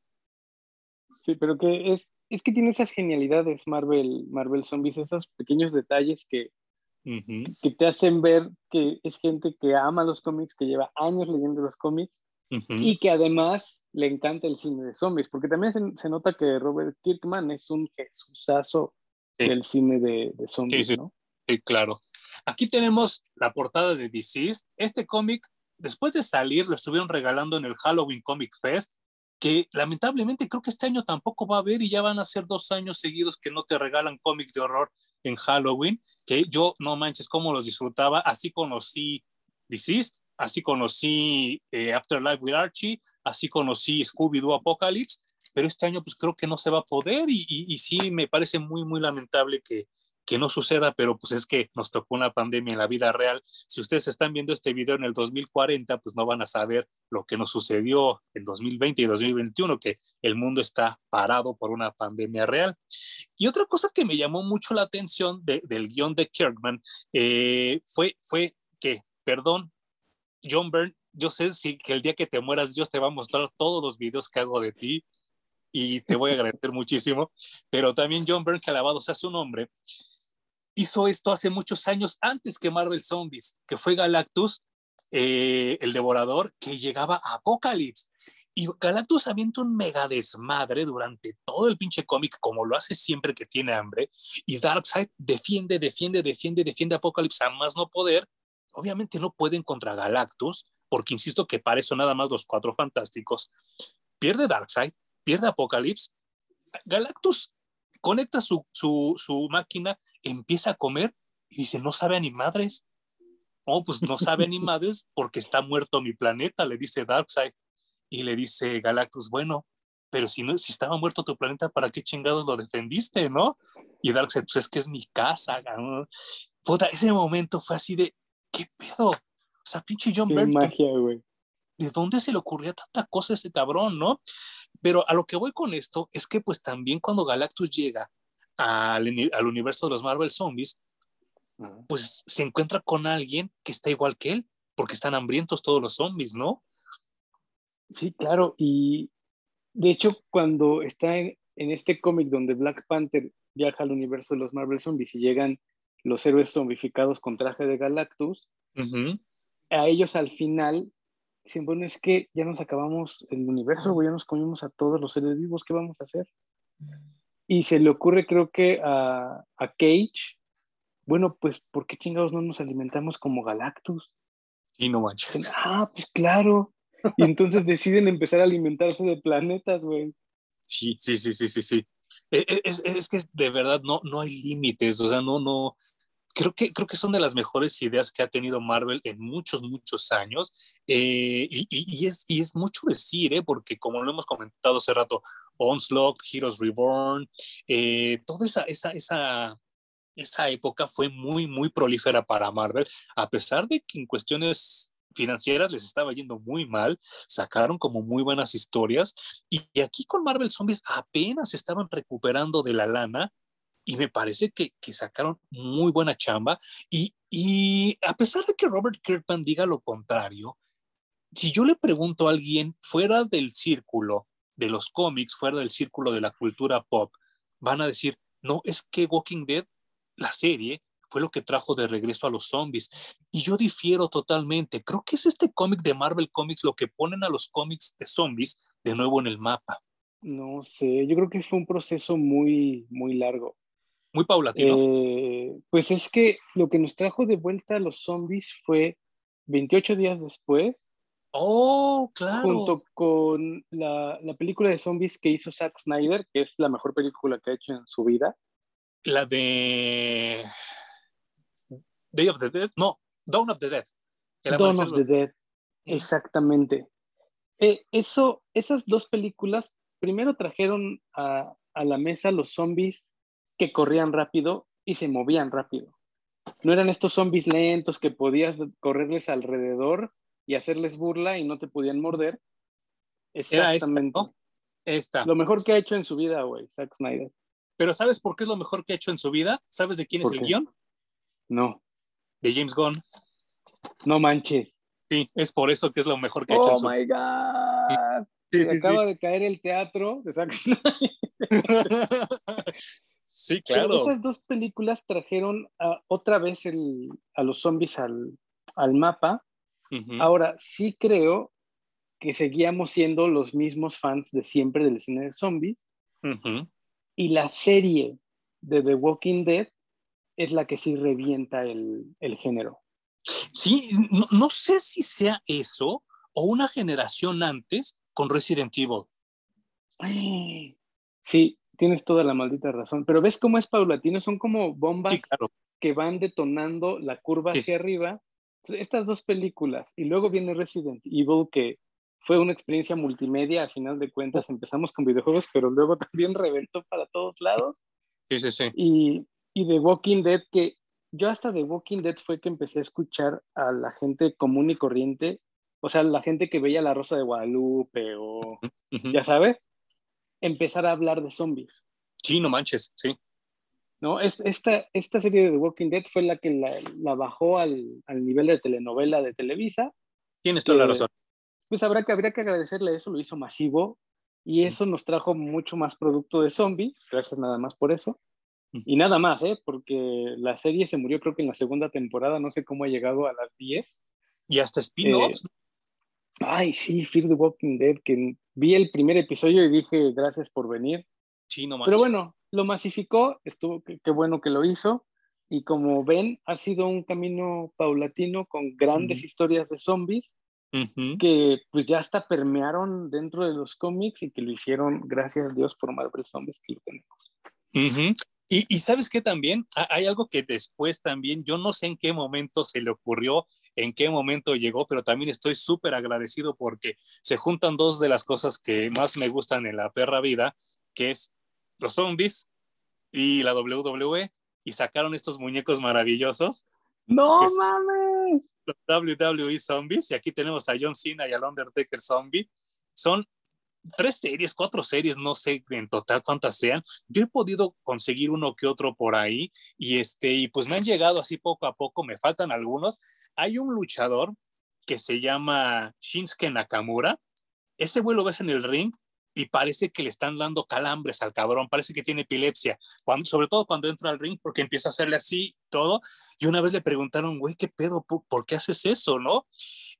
Sí, pero que es, es que tiene esas genialidades Marvel, Marvel Zombies, esos pequeños detalles que, que te hacen ver que es gente que ama los cómics, que lleva años leyendo los cómics y que además le encanta el cine de zombies, porque también se, nota que Robert Kirkman es un jesusazo del cine de, zombies,
sí,
¿no?
Sí, claro. Aquí tenemos la portada de Deceased. Este cómic, después de salir, lo estuvieron regalando en el Halloween Comic Fest que lamentablemente creo que este año tampoco va a haber y ya van a ser dos años seguidos que no te regalan cómics de horror en Halloween, que yo no manches cómo los disfrutaba, así conocí Deceased, así conocí eh, Afterlife with Archie, así conocí Scooby-Doo Apocalypse, pero este año pues creo que no se va a poder y, y sí me parece muy, muy lamentable que, que no suceda, pero pues es que nos tocó una pandemia en la vida real. Si ustedes están viendo este video en el 2040, pues no van a saber lo que nos sucedió en 2020 y 2021, que el mundo está parado por una pandemia real. Y otra cosa que me llamó mucho la atención del guion de Kirkman eh, fue, fue que, perdón, John Byrne, yo sé si, que el día que te mueras Dios te va a mostrar todos los videos que hago de ti y te voy a agradecer muchísimo, pero también John Byrne, que alabado sea su nombre, hizo esto hace muchos años antes que Marvel Zombies, que fue Galactus, eh, el devorador, que llegaba a Apocalypse. Y Galactus avienta un mega desmadre durante todo el pinche cómic, como lo hace siempre que tiene hambre. Y Darkseid defiende, defiende, defiende, defiende a Apocalypse a más no poder. Obviamente no pueden contra Galactus, porque insisto que para eso nada más los cuatro fantásticos. Pierde Darkseid, pierde Apocalypse. Galactus conecta su, su, máquina, empieza a comer y dice, no sabe a ni madres. Oh, pues no sabe a ni <laughs> madres porque está muerto mi planeta, le dice Darkseid. Y le dice Galactus, bueno, pero si, no, si estaba muerto tu planeta, ¿para qué chingados lo defendiste, no? Y Darkseid, pues es que es mi casa. ¿no? ese momento fue así de, ¿qué pedo? O sea, pinche John
magia, güey.
¿De dónde se le ocurría tanta cosa a ese cabrón, no? Pero a lo que voy con esto es que pues también cuando Galactus llega al, al universo de los Marvel Zombies, pues se encuentra con alguien que está igual que él, porque están hambrientos todos los zombies, ¿no?
Sí, claro, y de hecho cuando está en, este cómic donde Black Panther viaja al universo de los Marvel Zombies y llegan los héroes zombificados con traje de Galactus, a ellos al final dicen, bueno, es que ya nos acabamos el universo, ya nos comimos a todos los seres vivos, ¿qué vamos a hacer? Y se le ocurre, creo que a, a Cage, bueno, pues, ¿por qué chingados no nos alimentamos como Galactus?
Y no manches.
Ah, pues claro. Y entonces deciden empezar a alimentarse de planetas, güey.
Sí, sí, sí, sí, sí, sí. E, e, es, es, que de verdad no, no hay límites, o sea, no, no, creo que, creo que son de las mejores ideas que ha tenido Marvel en muchos, muchos años. Eh, y, y, es, y es mucho decir, ¿eh? porque como lo hemos comentado hace rato, Onslaught, Heroes Reborn, eh, toda esa, esa, esa, esa época fue muy, muy prolífera para Marvel, a pesar de que en cuestiones financieras les estaba yendo muy mal, sacaron como muy buenas historias y aquí con Marvel Zombies apenas estaban recuperando de la lana y me parece que, que sacaron muy buena chamba y, y, a pesar de que Robert Kirkman diga lo contrario, si yo le pregunto a alguien fuera del círculo de los cómics, fuera del círculo de la cultura pop, van a decir, no, es que Walking Dead, la serie, fue lo que trajo de regreso a los zombies. Y yo difiero totalmente. Creo que es este cómic de Marvel Comics lo que ponen a los cómics de zombies de nuevo en el mapa.
No sé, yo creo que fue un proceso muy, muy largo.
Muy paulatino.
Eh, pues es que lo que nos trajo de vuelta a los zombies fue 28 días después.
Oh, claro.
Junto con la, la, película de zombies que hizo Zack Snyder, que es la mejor película que ha hecho en su vida.
La de Day of the Dead, no, Dawn of the Dead.
Dawn of the Dead, exactamente. Eh, eso, esas dos películas primero trajeron a, a la mesa los zombies que corrían rápido y se movían rápido. No eran estos zombies lentos que podías correrles alrededor y hacerles burla y no te podían morder.
Exactamente. esta,
Lo mejor que ha hecho en su vida, güey, Zack Snyder.
Pero ¿sabes por qué es lo mejor que ha hecho en su vida? ¿Sabes de quién es el guion?
No.
De James Gunn.
No manches.
Sí, es por eso que es lo mejor que ha hecho
en su. Oh my God. Sí, sí, acaba de caer el teatro de Zack Snyder. <laughs>
Sí, claro.
esas dos películas trajeron otra vez a los zombies al, mapa. Ahora, sí creo que seguíamos siendo los mismos fans de siempre del cine de zombies. Y la serie de The Walking Dead es la que sí revienta el, género.
Sí, no, sé si sea eso o una generación antes con Resident Evil.
Sí, tienes toda la maldita razón. Pero ves cómo es paulatino, son como bombas que van detonando la curva hacia arriba. Estas dos películas, y luego viene Resident Evil, que fue una experiencia multimedia, a final de cuentas empezamos con videojuegos, pero luego <laughs> también reventó para todos lados.
Sí, sí, sí.
Y, y The Walking Dead, que yo hasta The Walking Dead fue que empecé a escuchar a la gente común y corriente, o sea, la gente que veía La Rosa de Guadalupe o, ya sabes, empezar a hablar de zombies.
Sí, no manches, sí.
¿No? Es, esta, esta serie de The Walking Dead fue la que la, bajó al, nivel de telenovela de Televisa.
Tienes toda la razón.
Pues habrá que, habría que agradecerle eso, lo hizo masivo y eso nos trajo mucho más producto de zombie, gracias nada más por eso. Y nada más, ¿eh? Porque la serie se murió creo que en la segunda temporada, no sé cómo ha llegado a las 10.
Y hasta spin-offs.
Eh, ay, sí, Fear the Walking Dead, que vi el primer episodio y dije gracias por venir.
Sí, no
Pero bueno, lo masificó, estuvo, qué bueno que lo hizo. Y como ven, ha sido un camino paulatino con grandes historias de zombies que pues ya hasta permearon dentro de los cómics y que lo hicieron, gracias a Dios, por Marvel Zombies que lo tenemos.
y, y, sabes que también hay algo que después también, yo no sé en qué momento se le ocurrió en qué momento llegó, pero también estoy súper agradecido porque se juntan dos de las cosas que más me gustan en la perra vida, que es los zombies y la WWE, y sacaron estos muñecos maravillosos.
¡No mames!
Los WWE Zombies, y aquí tenemos a John Cena y al Undertaker Zombie. Son tres series, cuatro series, no sé en total cuántas sean. Yo he podido conseguir uno que otro por ahí y este y pues me han llegado así poco a poco, me faltan algunos. Hay un luchador que se llama Shinsuke Nakamura. Ese güey lo ves en el ring y parece que le están dando calambres al cabrón, parece que tiene epilepsia, cuando, sobre todo cuando entra al ring porque empieza a hacerle así todo. Y una vez le preguntaron, güey, ¿qué pedo? ¿Por, qué haces eso? ¿No?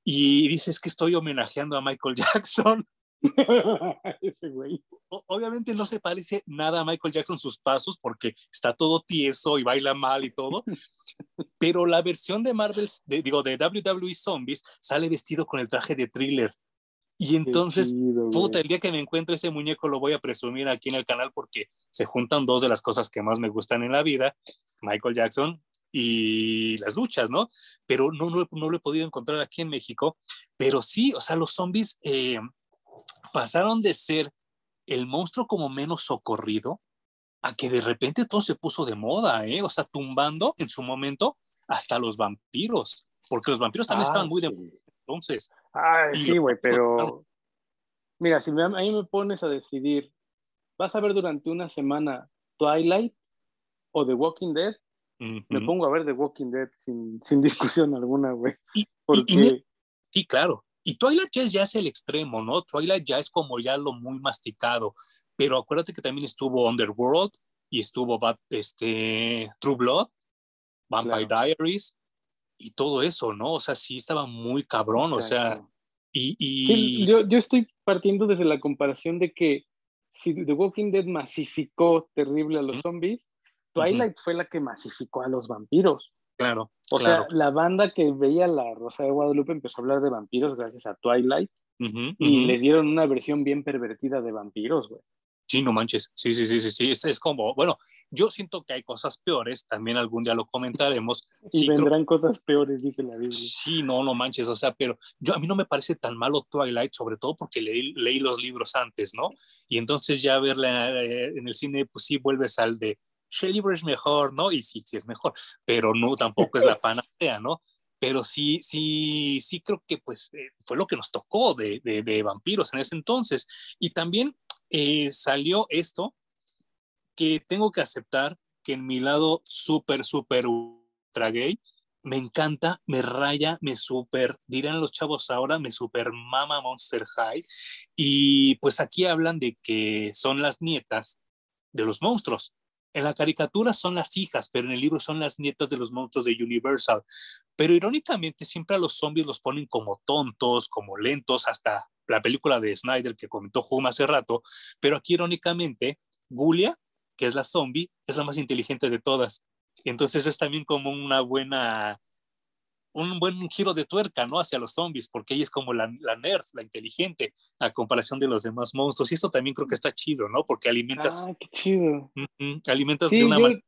Y dices que estoy homenajeando a Michael <laughs> Jackson. <laughs>
Ese güey.
Obviamente no se parece nada a Michael Jackson sus pasos porque está todo tieso y baila mal y todo, <laughs> pero la versión de Marvel, digo, de WWE Zombies sale vestido con el traje de thriller. Y entonces, puta, el día que me encuentre ese muñeco lo voy a presumir aquí en el canal porque se juntan dos de las cosas que más me gustan en la vida, Michael Jackson y las luchas, ¿no? Pero no, no, no lo he podido encontrar aquí en México, pero sí, o sea, los zombies eh, pasaron de ser el monstruo como menos socorrido a que de repente todo se puso de moda, ¿eh? O sea, tumbando en su momento hasta los vampiros, porque los vampiros también estaban muy de moda entonces.
Ay, sí, güey, pero mira, si a mí me pones a decidir, ¿vas a ver durante una semana Twilight o The Walking Dead? Me pongo a ver The Walking Dead sin, sin <laughs> discusión alguna, güey. Porque...
sí, claro. Y Twilight ya, es el extremo, ¿no? Twilight ya es como ya lo muy masticado. Pero acuérdate que también estuvo Underworld y estuvo este, True Blood, Vampire Diaries y todo eso, ¿no? O sea, sí estaba muy cabrón, o sea, y...
y... yo, yo estoy partiendo desde la comparación de que si The Walking Dead masificó terrible a los zombies, Twilight fue la que masificó a los vampiros.
Claro.
O sea, la banda que veía la Rosa de Guadalupe empezó a hablar de vampiros gracias a Twilight y les dieron una versión bien pervertida de vampiros, güey.
Sí, no manches. Sí, sí, sí, sí, sí. Es, es, como, bueno, yo siento que hay cosas peores, también algún día lo comentaremos. <laughs>
y vendrán cosas peores, dice la Biblia.
Sí, no, no manches, o sea, pero yo a mí no me parece tan malo Twilight, sobre todo porque leí, leí los libros antes, ¿no? Y entonces ya verla eh, en el cine, pues sí, vuelves al de el libro es mejor, ¿no? Y sí, sí es mejor, pero no, tampoco es la panacea, ¿no? Pero sí, sí, sí creo que pues eh, fue lo que nos tocó de, de, vampiros en ese entonces. Y también eh, salió esto que tengo que aceptar que en mi lado súper, súper ultra gay, me encanta, me raya, me super, dirán los chavos ahora, me super mama Monster High. Y pues aquí hablan de que son las nietas de los monstruos. En la caricatura son las hijas, pero en el libro son las nietas de los monstruos de Universal. Pero irónicamente siempre a los zombies los ponen como tontos, como lentos, hasta la película de Snyder que comentó Huma hace rato. Pero aquí irónicamente, Gulia, que es la zombie, es la más inteligente de todas. Entonces es también como una buena un buen giro de tuerca, ¿no? Hacia los zombies, porque ella es como la, la nerd, la inteligente, a comparación de los demás monstruos. Y eso también creo que está chido, ¿no? Porque alimentas.
Ah, qué chido.
alimentas de una manera.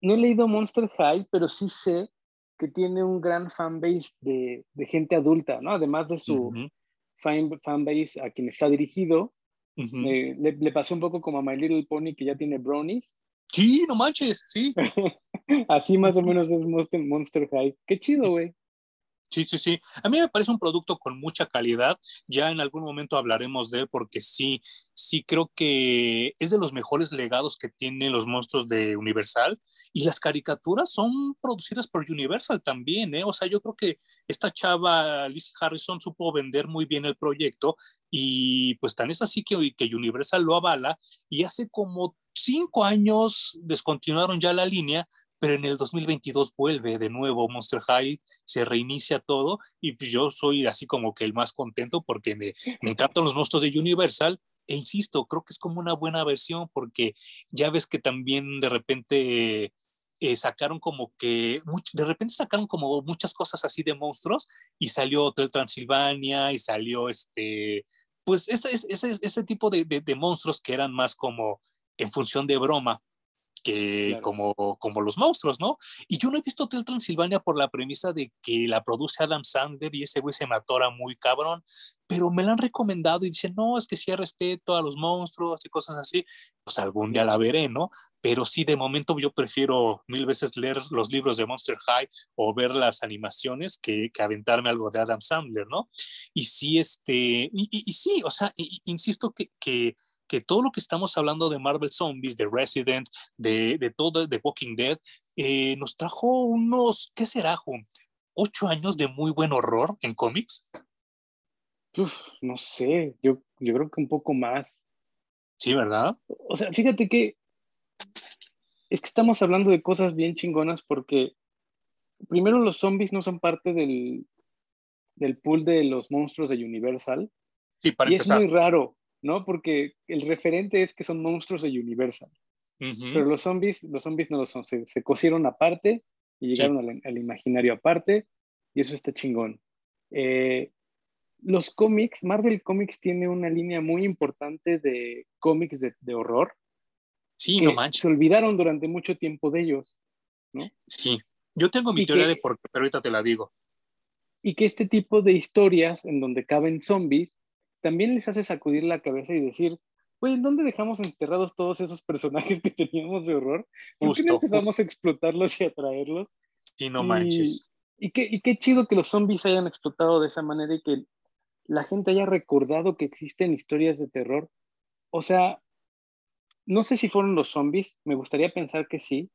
No he leído Monster High, pero sí sé que tiene un gran fanbase de, de gente adulta, ¿no? Además de su fan, fanbase a quien está dirigido. le, le, pasó un poco como a My Little Pony, que ya tiene brownies.
Sí, no manches, sí. <laughs>
Así más o menos es Monster, High. Qué chido, güey.
Sí, sí, sí. A mí me parece un producto con mucha calidad. Ya en algún momento hablaremos de él porque sí, sí creo que es de los mejores legados que tienen los monstruos de Universal. Y las caricaturas son producidas por Universal también, ¿eh? O sea, yo creo que esta chava, Lizzie Harrison, supo vender muy bien el proyecto y pues tan es así que, que Universal lo avala y hace como cinco años descontinuaron ya la línea, pero en el 2022 vuelve de nuevo Monster High, se reinicia todo y pues yo soy así como que el más contento porque me, me encantan los monstruos de Universal e insisto, creo que es como una buena versión porque ya ves que también de repente eh, sacaron como que, de repente sacaron como muchas cosas así de monstruos y salió Hotel Transilvania y salió este, pues ese, ese, ese tipo de, de, de monstruos que eran más como en función de broma que como, como los monstruos, ¿no? Y yo no he visto Hotel Transilvania por la premisa de que la produce Adam Sandler y ese güey se matora muy cabrón, pero me la han recomendado y dicen, no, es que sí hay respeto a los monstruos y cosas así, pues algún día la veré, ¿no? pero sí, de momento yo prefiero mil veces leer los libros de Monster High o ver las animaciones que, que aventarme algo de Adam Sandler, ¿no? Y sí, este, y, y, sí, o sea, insisto que, que, que, todo lo que estamos hablando de Marvel Zombies, de Resident, de, de todo, de Walking Dead, eh, nos trajo unos, ¿qué será, Jun? ¿Ocho años de muy buen horror en cómics?
Uf, no sé, yo, yo creo que un poco más.
Sí, ¿verdad?
O sea, fíjate que es que estamos hablando de cosas bien chingonas porque primero los zombies no son parte del, del pool de los monstruos de Universal.
Sí, para
y
empezar.
es muy raro, ¿no? Porque el referente es que son monstruos de Universal. Uh -huh. Pero los zombies, los zombies no lo son, se, se cosieron aparte y llegaron sí. al, al, imaginario aparte y eso está chingón. Eh, los cómics, Marvel Comics tiene una línea muy importante de cómics de, de horror.
Sí, no manches.
Se olvidaron durante mucho tiempo de ellos, ¿no?
Sí, yo tengo mi y teoría que, de por qué, pero ahorita te la digo.
Y que este tipo de historias en donde caben zombies también les hace sacudir la cabeza y decir, pues, ¿dónde dejamos enterrados todos esos personajes que teníamos de horror? ¿Por qué no empezamos a explotarlos y a traerlos?
Sí, no manches.
Y, y, qué, y qué chido que los zombies hayan explotado de esa manera y que la gente haya recordado que existen historias de terror. O sea, no sé si fueron los zombies, me gustaría pensar que sí,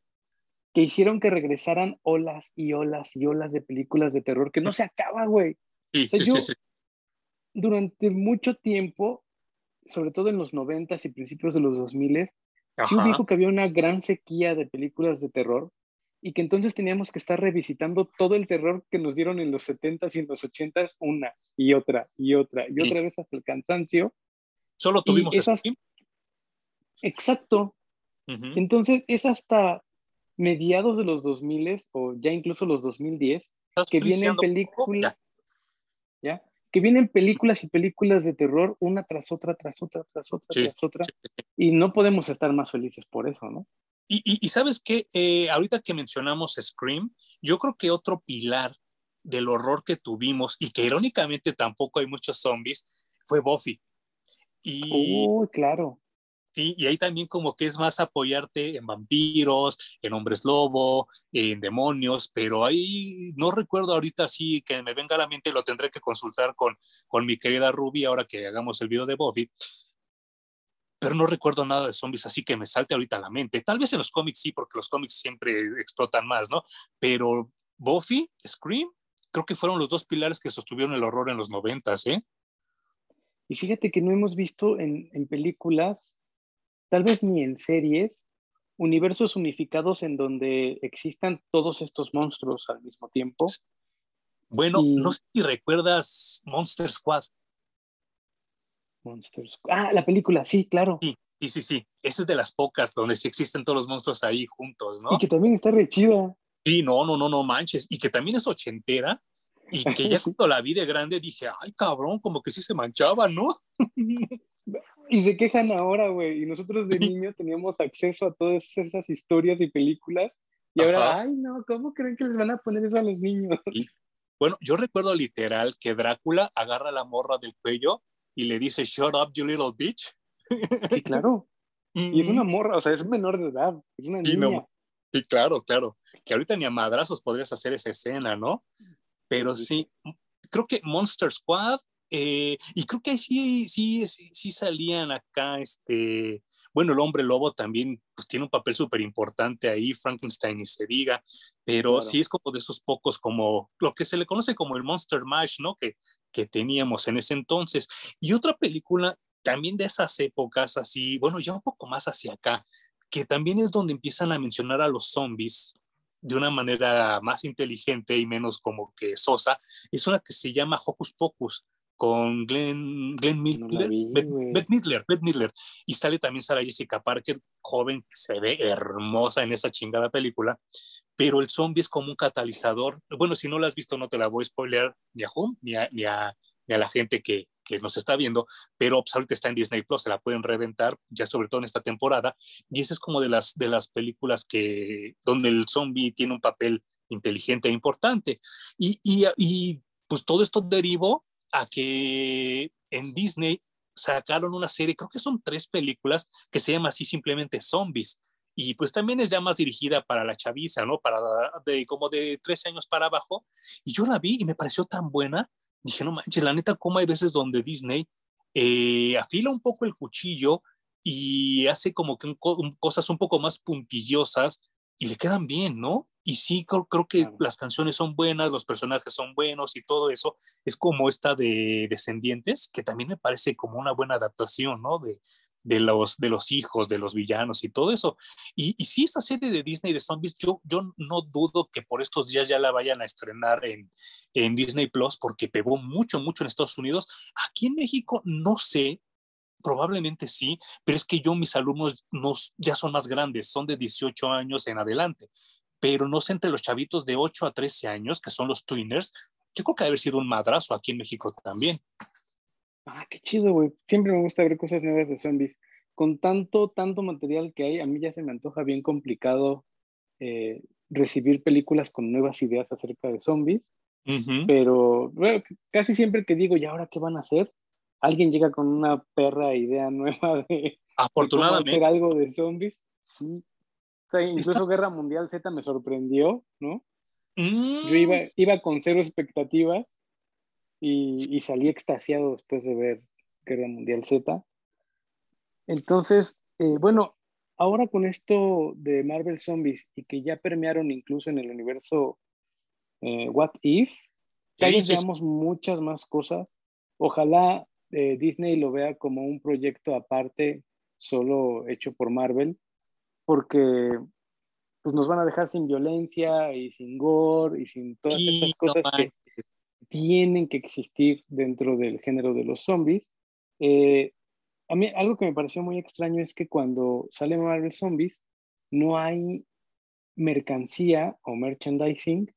que hicieron que regresaran olas y olas y olas de películas de terror que no se acaba, güey.
Sí, o sea, sí,
yo,
sí, sí,
Durante mucho tiempo, sobre todo en los noventas y principios de los 2000, sí dijo que había una gran sequía de películas de terror y que entonces teníamos que estar revisitando todo el terror que nos dieron en los 70s y en los 80s, una y otra y otra y sí. otra vez hasta el cansancio.
Solo tuvimos
esas... Exacto. Uh -huh. Entonces es hasta mediados de los 2000 o ya incluso los 2010 que vienen películas, ¿ya? Que vienen películas y películas de terror una tras otra, tras otra, tras otra, sí, tras otra. Sí, sí. Y no podemos estar más felices por eso, ¿no?
Y, y, y sabes qué, eh, ahorita que mencionamos Scream, yo creo que otro pilar del horror que tuvimos y que irónicamente tampoco hay muchos zombies fue Buffy.
Y, oh, claro.
Sí, y ahí también como que es más apoyarte en vampiros, en hombres lobo, en demonios, pero ahí no recuerdo ahorita así que me venga a la mente, lo tendré que consultar con, con mi querida Ruby ahora que hagamos el video de Buffy, pero no recuerdo nada de zombies así que me salte ahorita a la mente. Tal vez en los cómics sí, porque los cómics siempre explotan más, ¿no? Pero Buffy, Scream, creo que fueron los dos pilares que sostuvieron el horror en los noventas, ¿eh?
Y fíjate que no hemos visto en, en películas tal vez ni en series, universos unificados en donde existan todos estos monstruos al mismo tiempo.
Bueno, y... no sé si recuerdas Monster Squad.
Monster Squad. Ah, la película, sí, claro.
Sí, sí, sí, sí. Esa es de las pocas donde sí existen todos los monstruos ahí juntos, ¿no?
Y que también está re chida.
Sí, no, no, no, no manches. Y que también es ochentera. Y que ya <laughs> cuando la vi de grande dije, ay, cabrón, como que sí se manchaba, ¿no? <laughs>
Y se quejan ahora, güey. Y nosotros de sí. niño teníamos acceso a todas esas historias y películas. Y ahora, Ajá. ay, no, ¿cómo creen que les van a poner eso a los niños?
Sí. Bueno, yo recuerdo literal que Drácula agarra la morra del cuello y le dice, shut up, you little bitch.
Sí, claro. <laughs> y es una morra, o sea, es menor de edad, es una sí, niña. No.
Sí, claro, claro. Que ahorita ni a madrazos podrías hacer esa escena, ¿no? Pero sí, creo que Monster Squad eh, y creo que sí, sí, sí, sí, salían acá, este, bueno, el hombre lobo también pues, tiene un papel súper importante ahí, Frankenstein y se diga, pero claro. sí es como de esos pocos, como lo que se le conoce como el Monster Mash, ¿no? Que, que teníamos en ese entonces. Y otra película también de esas épocas, así, bueno, ya un poco más hacia acá, que también es donde empiezan a mencionar a los zombies de una manera más inteligente y menos como que sosa, es una que se llama Hocus Pocus con Glenn, Glenn Midler, no Beth, Beth, Midler, Beth Midler, y sale también Sarah Jessica Parker, joven, se ve hermosa en esa chingada película, pero el zombie es como un catalizador. Bueno, si no la has visto, no te la voy a spoiler ni a Hum, ni a, ni a, ni a la gente que, que nos está viendo, pero pues, ahorita está en Disney Plus, se la pueden reventar, ya sobre todo en esta temporada, y esa es como de las, de las películas que, donde el zombie tiene un papel inteligente e importante. Y, y, y pues todo esto derivó a que en Disney sacaron una serie, creo que son tres películas, que se llama así simplemente Zombies. y pues también es ya más dirigida para la chaviza, ¿no? Para de como de 13 años para abajo. Y yo la vi y me pareció tan buena. Dije, no manches, la neta, cómo hay veces donde Disney eh, afila un poco el cuchillo y hace como que cosas un poco más puntillosas y le quedan bien, ¿no? Y sí, creo, creo que las canciones son buenas, los personajes son buenos y todo eso. Es como esta de Descendientes, que también me parece como una buena adaptación, ¿no? De, de los, de los hijos, de los villanos y todo eso. Y, y sí, esta serie de Disney de zombies, yo, yo no dudo que por estos días ya la vayan a estrenar en, en Disney Plus, porque pegó mucho, mucho en Estados Unidos. Aquí en México no sé, probablemente sí, pero es que yo, mis alumnos no, ya son más grandes, son de 18 años en adelante, pero no sé entre los chavitos de 8 a 13 años, que son los twiners, yo creo que debe haber sido un madrazo aquí en México también.
Ah, qué chido, güey. Siempre me gusta ver cosas nuevas de zombies. Con tanto, tanto material que hay, a mí ya se me antoja bien complicado eh, recibir películas con nuevas ideas acerca de zombies. Pero bueno, casi siempre que digo, ¿y ahora qué van a hacer? Alguien llega con una perra idea nueva de,
Afortunadamente.
hacer algo de zombies. Sí. O sea, incluso Guerra Mundial Z me sorprendió, ¿no? Yo iba, mm. iba con cero expectativas y, salí extasiado después de ver Guerra Mundial Z. Entonces, eh, bueno, ahora con esto de Marvel Zombies y que ya permearon incluso en el universo eh, What If, tal vez veamos muchas más cosas. Ojalá eh, Disney lo vea como un proyecto aparte, solo hecho por Marvel, porque pues, nos van a dejar sin violencia y sin gore y sin todas estas cosas que tienen que existir dentro del género de los zombies. Eh, a mí algo que me pareció muy extraño es que cuando sale Marvel Zombies no hay mercancía o merchandising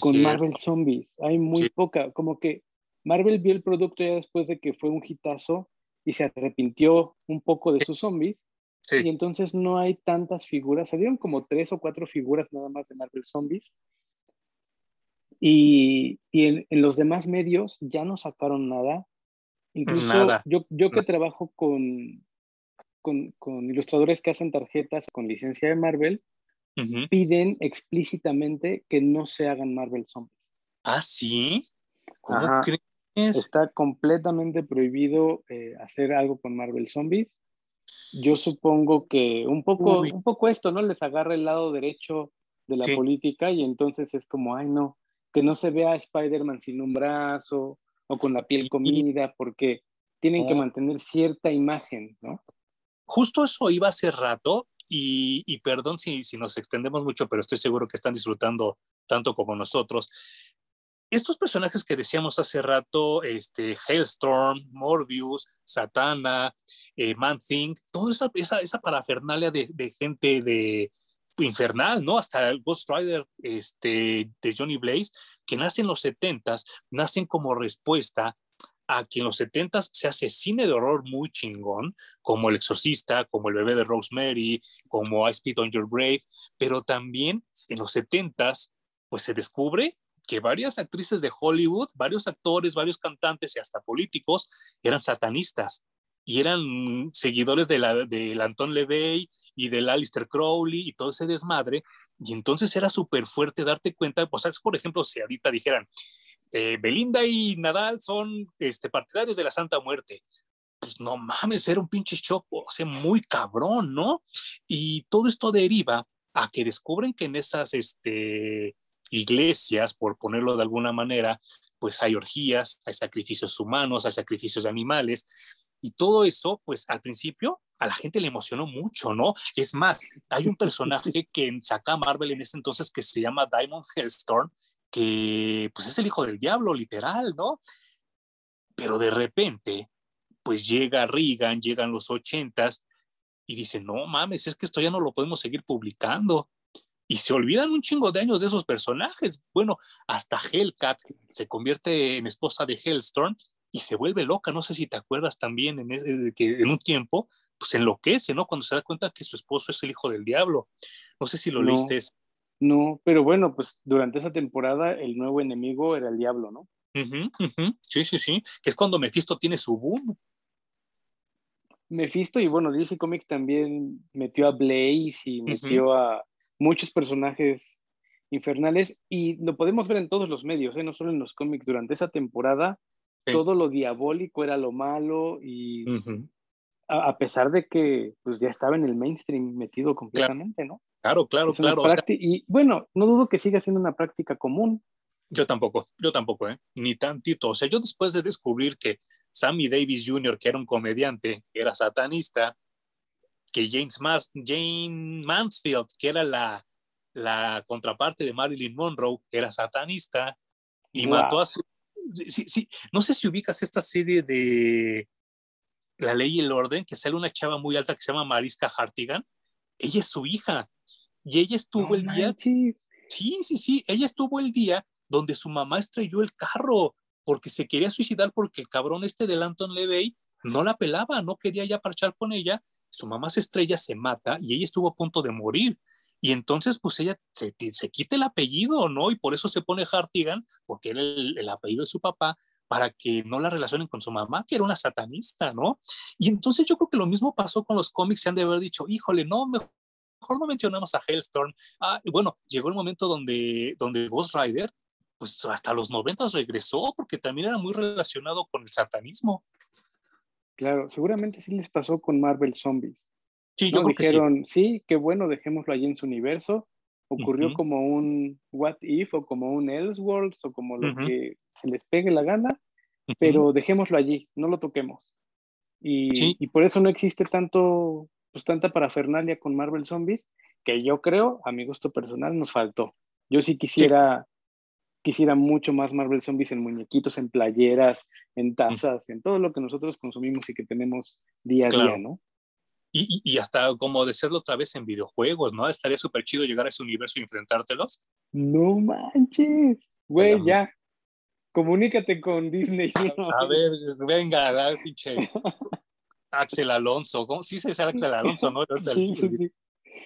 con Marvel Zombies. Hay muy poca, como que Marvel vio el producto ya después de que fue un hitazo y se arrepintió un poco de sus zombies. Y entonces no hay tantas figuras, salieron como tres o cuatro figuras nada más de Marvel Zombies, y, en, los demás medios ya no sacaron nada. Incluso Yo, yo que trabajo con, con, ilustradores que hacen tarjetas con licencia de Marvel, piden explícitamente que no se hagan Marvel Zombies.
Ah, sí. ¿Cómo crees?
Está completamente prohibido eh, hacer algo con Marvel Zombies. Yo supongo que un poco, un poco esto, ¿no? Les agarra el lado derecho de la política y entonces es como, ay, no, que no se vea a Spider-Man sin un brazo o con la piel comida, porque tienen que mantener cierta imagen, ¿no?
Justo eso iba hace rato y, y perdón si, si nos extendemos mucho, pero estoy seguro que están disfrutando tanto como nosotros. Estos personajes que decíamos hace rato, este, Hailstorm, Morbius, Satana, eh, Man-Thing, toda esa, esa, esa parafernalia de, gente de, infernal, ¿no? Hasta el Ghost Rider este, de Johnny Blaze, que nace en los 70s, nacen como respuesta a que en los 70s se hace cine de horror muy chingón, como El Exorcista, como El Bebé de Rosemary, como I Speed on Your Grave, pero también en los 70s, pues se descubre que varias actrices de Hollywood, varios actores, varios cantantes y hasta políticos eran satanistas y eran seguidores de del Anton LeVey y del Alistair Crowley y todo ese desmadre. Y entonces era súper fuerte darte cuenta, pues, por ejemplo, si ahorita dijeran, eh, Belinda y Nadal son este, partidarios de la Santa Muerte. Pues no mames, era un pinche shock, o sea, muy cabrón, ¿no? Y todo esto deriva a que descubren que en esas este, iglesias, por ponerlo de alguna manera, pues hay orgías, hay sacrificios humanos, hay sacrificios de animales, y todo esto, pues al principio a la gente le emocionó mucho, ¿no? Es más, hay un personaje <laughs> que saca Marvel en ese entonces que se llama Diamond Hellstorm, que pues es el hijo del diablo, literal, ¿no? Pero de repente, pues llega Reagan, llegan los ochentas y dicen, no mames, es que esto ya no lo podemos seguir publicando. Y se olvidan un chingo de años de esos personajes. Bueno, hasta Hellcat se convierte en esposa de Hellstorm y se vuelve loca. No sé si te acuerdas también en que en un tiempo, pues enloquece, ¿no? Cuando se da cuenta que su esposo es el hijo del diablo. No sé si lo leíste.
No, pero bueno, pues durante esa temporada el nuevo enemigo era el diablo, ¿no?
Sí, sí, sí. Que es cuando Mephisto tiene su boom.
Mephisto y bueno, DC Comics también metió a Blaze y metió a muchos personajes infernales y lo podemos ver en todos los medios, ¿eh? no solo en los cómics. Durante esa temporada, todo lo diabólico era lo malo y a, pesar de que pues ya estaba en el mainstream metido completamente, ¿no?
Claro, claro, claro.
y bueno, no dudo que siga siendo una práctica común.
Yo tampoco, yo tampoco, ¿eh? Ni tantito. O sea, yo después de descubrir que Sammy Davis Jr., que era un comediante, era satanista, que James Mas Jane Mansfield, que era la, la contraparte de Marilyn Monroe, era satanista, y mató a su... Sí, sí, no sé si ubicas esta serie de La Ley y el Orden, que sale una chava muy alta que se llama Mariska Hartigan. Ella es su hija. Y ella estuvo el día... Sí, sí, sí, ella estuvo el día donde su mamá estrelló el carro porque se quería suicidar porque el cabrón este de Lanton Levey no la pelaba, no quería ya parchar con ella. Su mamá se estrella, se mata y ella estuvo a punto de morir. Y entonces, pues ella se, se quita el apellido, ¿no? Y por eso se pone Hartigan, porque era el, apellido de su papá, para que no la relacionen con su mamá, que era una satanista, ¿no? Y entonces yo creo que lo mismo pasó con los cómics, se han de haber dicho, híjole, no, mejor, no mencionamos a Hellstorm. Ah, bueno, llegó el momento donde, donde Ghost Rider pues hasta los noventas regresó porque también era muy relacionado con el satanismo.
Claro, seguramente sí les pasó con Marvel Zombies.
Sí, yo
dijeron, sí. qué bueno, dejémoslo allí en su universo. Ocurrió como un What If o como un Elseworlds o como lo que se les pegue la gana, pero dejémoslo allí, no lo toquemos. Y, y, por eso no existe tanto, pues tanta parafernalia con Marvel Zombies, que yo creo, a mi gusto personal, nos faltó. Yo sí quisiera quisiera mucho más Marvel Zombies en muñequitos, en playeras, en tazas, en todo lo que nosotros consumimos y que tenemos día a día, ¿no?
Y, y, hasta como decirlo otra vez en videojuegos, ¿no? Estaría súper chido llegar a ese universo y enfrentártelos.
No manches, güey, ya. Comunícate con Disney. <laughs>
A, ver, venga, pinche. <laughs> Axel Alonso, ¿cómo sí se dice Axel Alonso, no? Sí, sí, sí.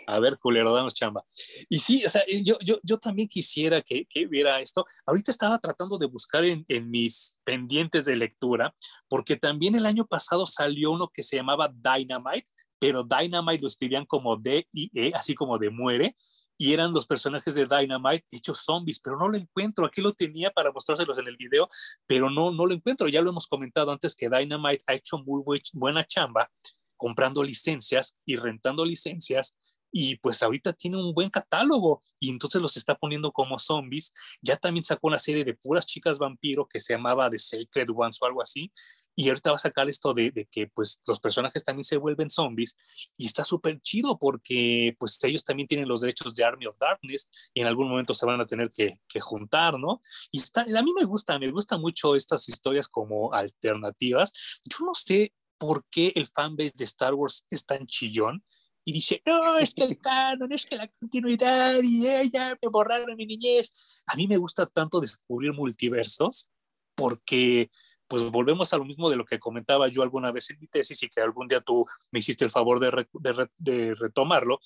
A ver, culero, danos chamba. Y sí, o sea, yo, yo, yo también quisiera que, que viera esto. Ahorita estaba tratando de buscar en, en, mis pendientes de lectura, porque también el año pasado salió uno que se llamaba Dynamite, pero Dynamite lo escribían como D-I-E, así como de muere, y eran los personajes de Dynamite hechos zombies, pero no lo encuentro. Aquí lo tenía para mostrárselos en el video, pero no, no lo encuentro. Ya lo hemos comentado antes que Dynamite ha hecho muy buena chamba comprando licencias y rentando licencias y pues ahorita tiene un buen catálogo y entonces los está poniendo como zombies. Ya también sacó una serie de puras chicas vampiro que se llamaba The Sacred Ones o algo así. Y ahorita va a sacar esto de, de que pues los personajes también se vuelven zombies y está súper chido porque pues ellos también tienen los derechos de Army of Darkness y en algún momento se van a tener que, que juntar, ¿no? Y está, a mí me gusta, me gusta mucho estas historias como alternativas. Yo no sé por qué el fanbase de Star Wars es tan chillón y dice, no, es que el <laughs> canon, es que la continuidad y ella me borraron mi niñez. A mí me gusta tanto descubrir multiversos porque pues volvemos a lo mismo de lo que comentaba yo alguna vez en mi tesis y que algún día tú me hiciste el favor de, de, de retomarlo,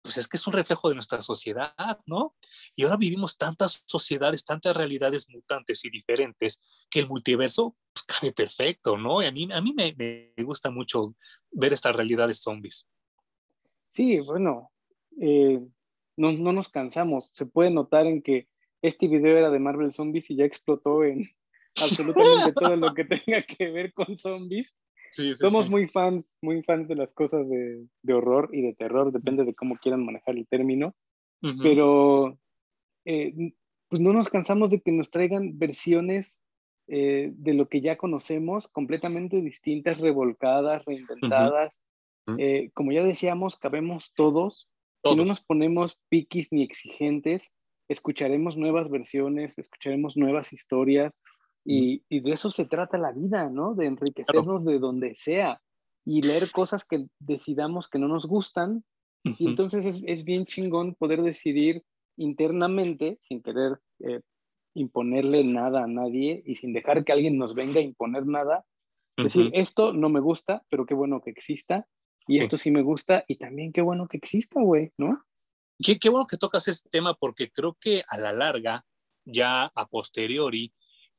pues es que es un reflejo de nuestra sociedad, ¿no? Y ahora vivimos tantas sociedades, tantas realidades mutantes y diferentes que el multiverso pues, cabe perfecto, ¿no? Y a mí, a mí me, me gusta mucho ver estas realidades zombies.
Sí, bueno, eh, no, no, nos cansamos. Se puede notar en que este video era de Marvel Zombies y ya explotó en <laughs> absolutamente todo lo que tenga que ver con zombies. Somos muy fans, muy fans de las cosas de, de, horror y de terror, depende de cómo quieran manejar el término. Pero eh, pues no nos cansamos de que nos traigan versiones eh, de lo que ya conocemos, completamente distintas, revolcadas, reinventadas. Eh, como ya decíamos, cabemos todos. Si no nos ponemos piquis ni exigentes, escucharemos nuevas versiones, escucharemos nuevas historias y, de eso se trata la vida, ¿no? De enriquecernos de donde sea y leer cosas que decidamos que no nos gustan. Y entonces es, bien chingón poder decidir internamente, sin querer eh, imponerle nada a nadie y sin dejar que alguien nos venga a imponer nada, decir, esto no me gusta, pero qué bueno que exista y esto sí me gusta y también qué bueno que exista, güey, ¿no?
Qué, qué bueno que tocas este tema porque creo que a la larga, ya a posteriori,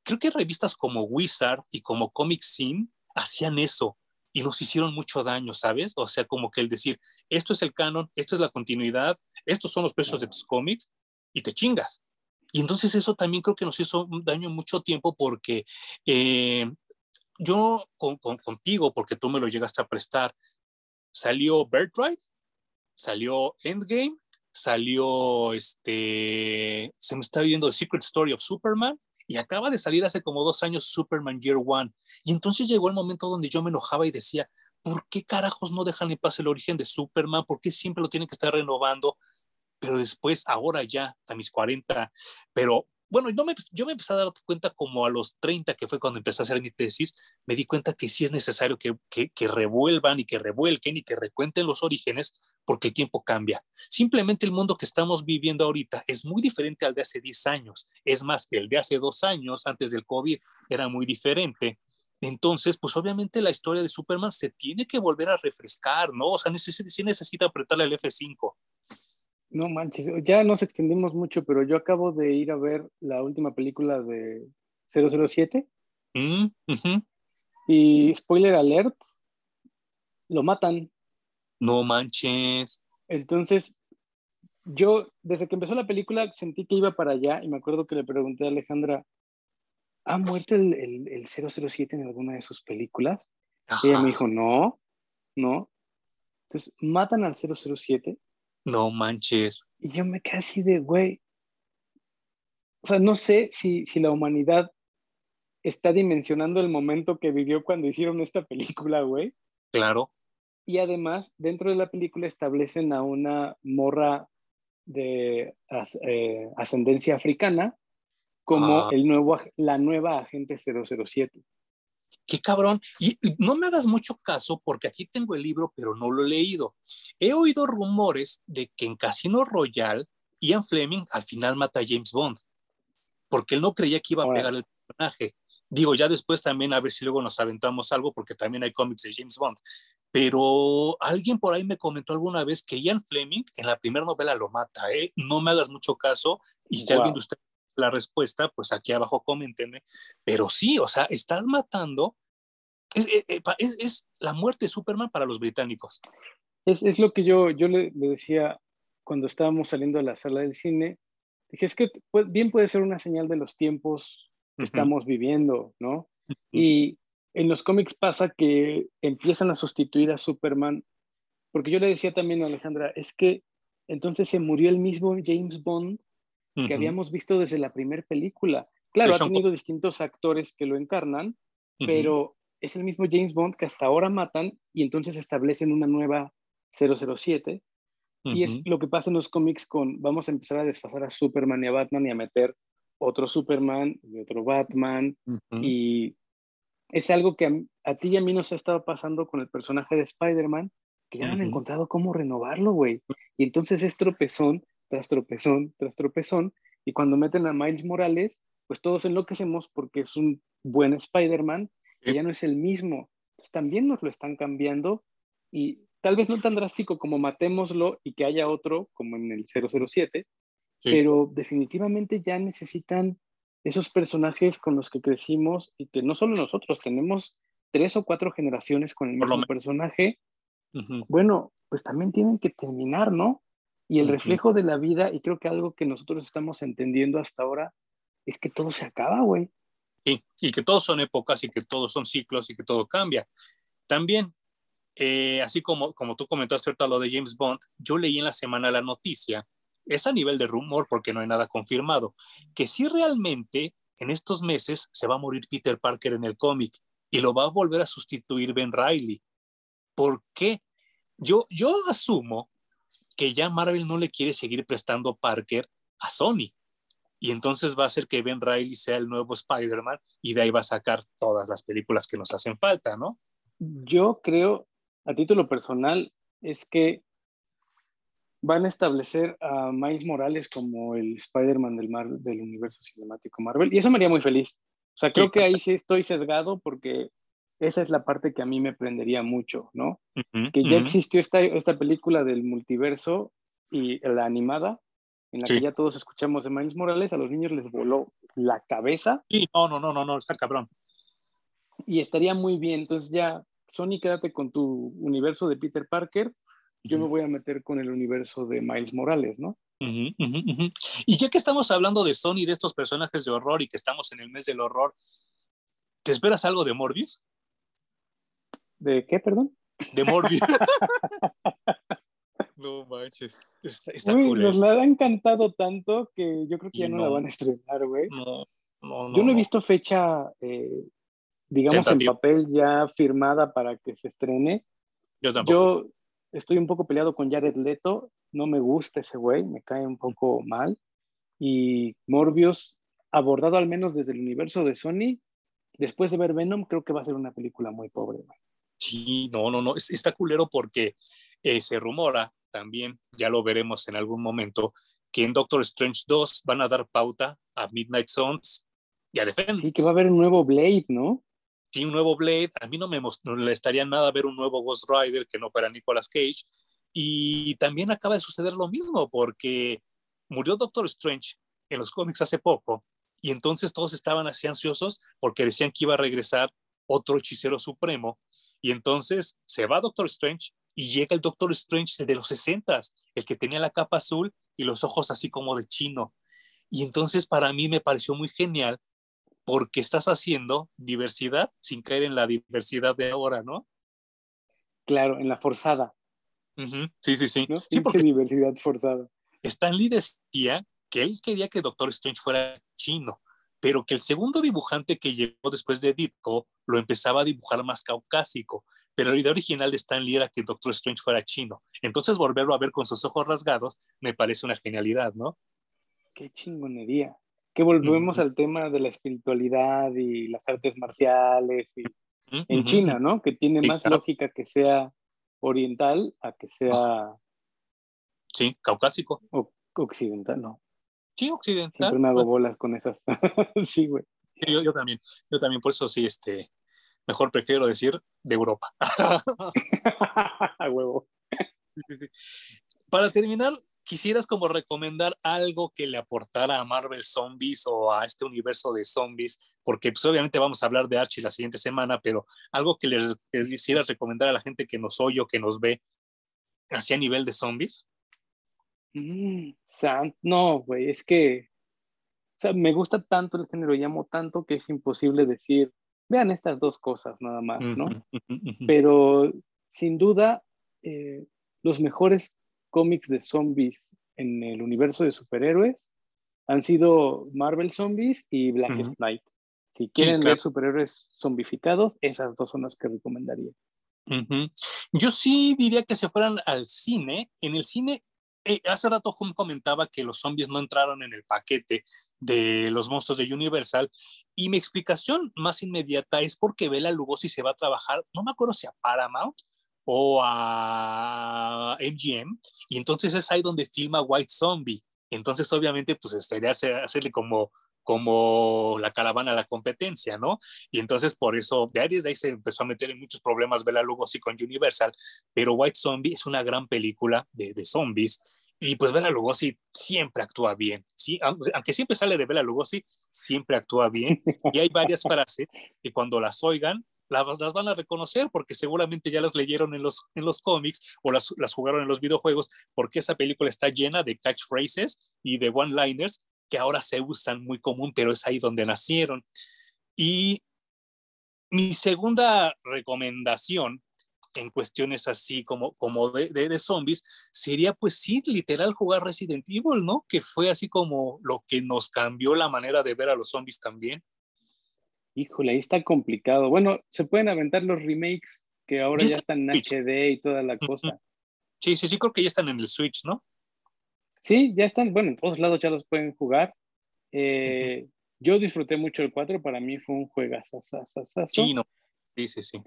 creo que revistas como Wizard y como Comic Sim hacían eso. y nos hicieron mucho daño, ¿sabes? O sea, como que el decir, esto es el canon, esta es la continuidad, estos son los precios de tus cómics y te chingas. Y entonces eso también creo que nos hizo daño mucho tiempo porque eh, yo con, contigo, porque tú me lo llegaste a prestar, salió Birthright, salió Endgame, salió este, se me está viendo The Secret Story of Superman y acaba de salir hace como dos años Superman Year One. Y entonces llegó el momento donde yo me enojaba y decía, ¿por qué carajos no dejan en paz el origen de Superman? ¿Por qué siempre lo tienen que estar renovando? Pero después, ahora ya, a mis 40, pero bueno, yo me, yo me empecé a dar cuenta como a los 30, que fue cuando empecé a hacer mi tesis, me di cuenta que sí es necesario que, que, que revuelvan y que revuelquen y que recuenten los orígenes porque el tiempo cambia. Simplemente el mundo que estamos viviendo ahorita es muy diferente al de hace 10 años. Es más, el de hace dos años, antes del COVID, era muy diferente. Entonces, pues obviamente la historia de Superman se tiene que volver a refrescar, ¿no? O sea, necesita, sí necesita apretarle el F5.
No manches, ya nos extendimos mucho, pero yo acabo de ir a ver la última película de 007. Mm, y spoiler alert, lo matan.
No manches.
Entonces, yo desde que empezó la película sentí que iba para allá y me acuerdo que le pregunté a Alejandra, ¿ha muerto el, el, 007 en alguna de sus películas? Y ella me dijo, no, no. Entonces, matan al 007.
No manches.
Y yo me quedé así de, güey. O sea, no sé si, si la humanidad está dimensionando el momento que vivió cuando hicieron esta película, güey.
Claro
y además dentro de la película establecen a una morra de eh, ascendencia africana como el nuevo, la nueva agente 007.
Qué cabrón. Y, no me hagas mucho caso porque aquí tengo el libro, pero no lo he leído. He oído rumores de que en Casino Royale, Ian Fleming al final mata a James Bond, porque él no creía que iba a pegar el personaje. Digo, ya después también a ver si luego nos aventamos algo, porque también hay cómics de James Bond. Pero alguien por ahí me comentó alguna vez que Ian Fleming en la primera novela lo mata, ¿eh? No me hagas mucho caso y si alguien de ustedes la respuesta, pues aquí abajo coméntenme. Pero sí, o sea, estás matando. Es, eh, eh, es, la muerte de Superman para los británicos.
Es, es lo que yo, yo le, decía cuando estábamos saliendo de la sala del cine. Dije, es que bien puede ser una señal de los tiempos que estamos viviendo, ¿no? Y en los cómics pasa que empiezan a sustituir a Superman, porque yo le decía también a Alejandra, es que entonces se murió el mismo James Bond que habíamos visto desde la primera película. Claro, ha tenido distintos actores que lo encarnan, pero es el mismo James Bond que hasta ahora matan y entonces establecen una nueva 007. Y es lo que pasa en los cómics con, vamos a empezar a desfasar a Superman y a Batman y a meter otro Superman y otro Batman y es algo que a, ti y a mí nos ha estado pasando con el personaje de Spider-Man, que ya no han encontrado cómo renovarlo, güey. Y entonces es tropezón tras tropezón tras tropezón. Y cuando meten a Miles Morales, pues todos enloquecemos porque es un buen Spider-Man que ya no es el mismo. Entonces también nos lo están cambiando y tal vez no tan drástico como matémoslo y que haya otro, como en el 007, pero definitivamente ya necesitan esos personajes con los que crecimos y que no solo nosotros, tenemos tres o cuatro generaciones con el mismo personaje, bueno, pues también tienen que terminar, ¿no? Y el reflejo de la vida, y creo que algo que nosotros estamos entendiendo hasta ahora, es que todo se acaba, güey.
Sí, y que todos son épocas y que todos son ciclos y que todo cambia. También, eh, así como, como tú comentaste ahorita lo de James Bond, yo leí en la semana la noticia es a nivel de rumor porque no hay nada confirmado, que si realmente en estos meses se va a morir Peter Parker en el cómic y lo va a volver a sustituir Ben Riley. ¿Por qué? Yo, yo asumo que ya Marvel no le quiere seguir prestando Parker a Sony. Y entonces va a hacer que Ben Riley sea el nuevo Spider-Man y de ahí va a sacar todas las películas que nos hacen falta, ¿no?
Yo creo, a título personal, es que van a establecer a Miles Morales como el Spider-Man del, del universo cinemático Marvel. Y eso me haría muy feliz. O sea, creo que ahí sí estoy sesgado porque esa es la parte que a mí me prendería mucho, ¿no? que ya existió esta, esta película del multiverso y la animada, en la que ya todos escuchamos de Miles Morales, a los niños les voló la cabeza.
Sí, no, no, no, no, no, está cabrón.
Y estaría muy bien, entonces ya Sony, quédate con tu universo de Peter Parker, yo me voy a meter con el universo de Miles Morales, ¿no?
Y ya que estamos hablando de Sony, de estos personajes de horror y que estamos en el mes del horror, ¿te esperas algo de Morbius?
¿De qué, perdón?
De Morbius. <laughs> no manches. Está,
Nos la ha encantado tanto que yo creo que ya no, la van a estrenar, güey. No, no, no. Yo no he visto fecha, eh, digamos, en papel ya firmada para que se estrene.
Yo tampoco.
Yo estoy un poco peleado con Jared Leto no me gusta ese güey, me cae un poco mal. Y Morbius, abordado al menos desde el universo de Sony, después de ver Venom, creo que va a ser una película muy pobre.
Sí, no, no, no, está culero porque eh, se rumora también, ya lo veremos en algún momento, que en Doctor Strange 2 van a dar pauta a Midnight Suns y a Defend.
Sí, que va a haber un nuevo Blade, ¿no?
Sí, un nuevo Blade. A mí no me molestaría nada ver un nuevo Ghost Rider que no fuera Nicolas Cage. Y también acaba de suceder lo mismo porque murió Doctor Strange en los cómics hace poco y entonces todos estaban así ansiosos porque decían que iba a regresar otro hechicero supremo y entonces se va Doctor Strange y llega el Doctor Strange de los 60, el que tenía la capa azul y los ojos así como de chino. Y entonces para mí me pareció muy genial porque estás haciendo diversidad sin caer en la diversidad de ahora, ¿no?
Claro, en la forzada.
Sí, sí, sí.
Sí, porque diversidad forzada.
Stanley decía que él quería que Doctor Strange fuera chino, pero que el segundo dibujante que llegó después de Ditko lo empezaba a dibujar más caucásico. Pero la idea original de Stanley era que Doctor Strange fuera chino. Entonces volverlo a ver con sus ojos rasgados me parece una genialidad, ¿no?
Qué chingonería. Que volvemos al tema de la espiritualidad y las artes marciales y en China, ¿no? Que tiene más lógica que sea oriental a que sea...
Sí, caucásico.
O, occidental, no.
Sí, occidental.
Siempre me hago bolas con esas. <laughs> sí, güey.
yo, yo, también, yo también, por eso sí, este, mejor prefiero decir de Europa. <laughs> <laughs>
A huevo.
Para terminar, quisieras como recomendar algo que le aportara a Marvel Zombies o a este universo de zombies, porque pues, obviamente vamos a hablar de Archie la siguiente semana, pero algo que les, quisieras recomendar a la gente que nos oye o que nos ve hacia nivel de zombies.
Mm, no, güey, es que o sea, me gusta tanto el género, llamo tanto que es imposible decir, vean estas dos cosas nada más, ¿no? Pero sin duda, eh, los mejores cómics de zombies en el universo de superhéroes han sido Marvel Zombies y Black Knight. Si quieren ver superhéroes zombificados, esas dos son las que recomendaría.
Yo sí diría que se fueran al cine. En el cine, eh, hace rato Hum comentaba que los zombies no entraron en el paquete de los monstruos de Universal. Y mi explicación más inmediata es porque Bela Lugosi se va a trabajar, no me acuerdo si a Paramount o a MGM, y entonces es ahí donde filma White Zombie. Entonces, obviamente, pues estaría hacerle como, como la caravana a la competencia, ¿no? Y entonces por eso, de ahí desde ahí se empezó a meter en muchos problemas Bela Lugosi con Universal, pero White Zombie es una gran película de, de zombies, y pues Bela Lugosi siempre actúa bien, sí, aunque siempre sale de Bela Lugosi, siempre actúa bien, y hay varias frases que cuando las oigan, las, van a reconocer porque seguramente ya las leyeron en los, en los cómics o las, las jugaron en los videojuegos, porque esa película está llena de catchphrases y de one-liners que ahora se usan muy común, pero es ahí donde nacieron. Y mi segunda recomendación en cuestiones así como, como de, de, de, zombies, sería pues sí, literal jugar Resident Evil, ¿no? Que fue así como lo que nos cambió la manera de ver a los zombies también.
Híjole, ahí está complicado. Bueno, se pueden aventar los remakes que ahora ya, están en HD y toda la cosa.
Sí, sí, sí, creo que ya están en el Switch, ¿no?
Sí, ya están. Bueno, en todos lados ya los pueden jugar. Eh, yo disfruté mucho el 4, para mí fue un juegazo.
Sí, no. sí, sí, sí.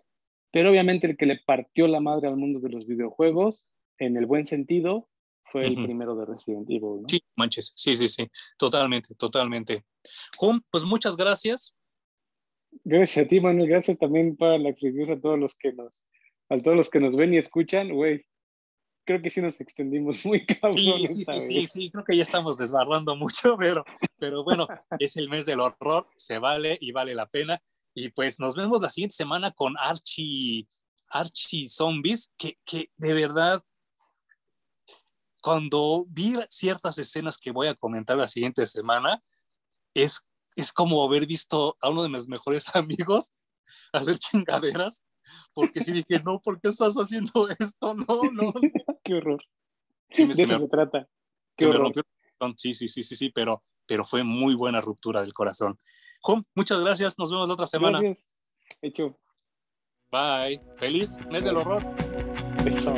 Pero obviamente el que le partió la madre al mundo de los videojuegos, en el buen sentido, fue el primero de Resident Evil. ¿no?
Sí, manches, sí, sí, sí, totalmente, totalmente. Juan, pues muchas gracias.
Gracias a ti, Manuel. Gracias también para la a todos los que nos, a todos los que nos ven y escuchan, güey. Creo que sí nos extendimos <laughs> muy cabrón.
Sí, sí, sí, sí, sí, creo que ya estamos desbarrando mucho, <laughs> pero, pero bueno, <laughs> es el mes del horror, se vale y vale la pena. Y pues nos vemos la siguiente semana con Archie Archie Zombies, que, que de verdad, cuando vi ciertas escenas que voy a comentar la siguiente semana, es, es como haber visto a uno de mis mejores <laughs> amigos hacer chingaderas, porque si dije, no, ¿por qué estás haciendo esto? No, no. <laughs>
Qué horror. Sí, de eso se trata.
Qué horror. Sí, sí, sí, sí, sí, pero, pero fue muy buena ruptura del corazón. Home, muchas gracias. Nos vemos la otra semana.
Gracias. Hecho.
Bye. Feliz mes del horror.
Eso.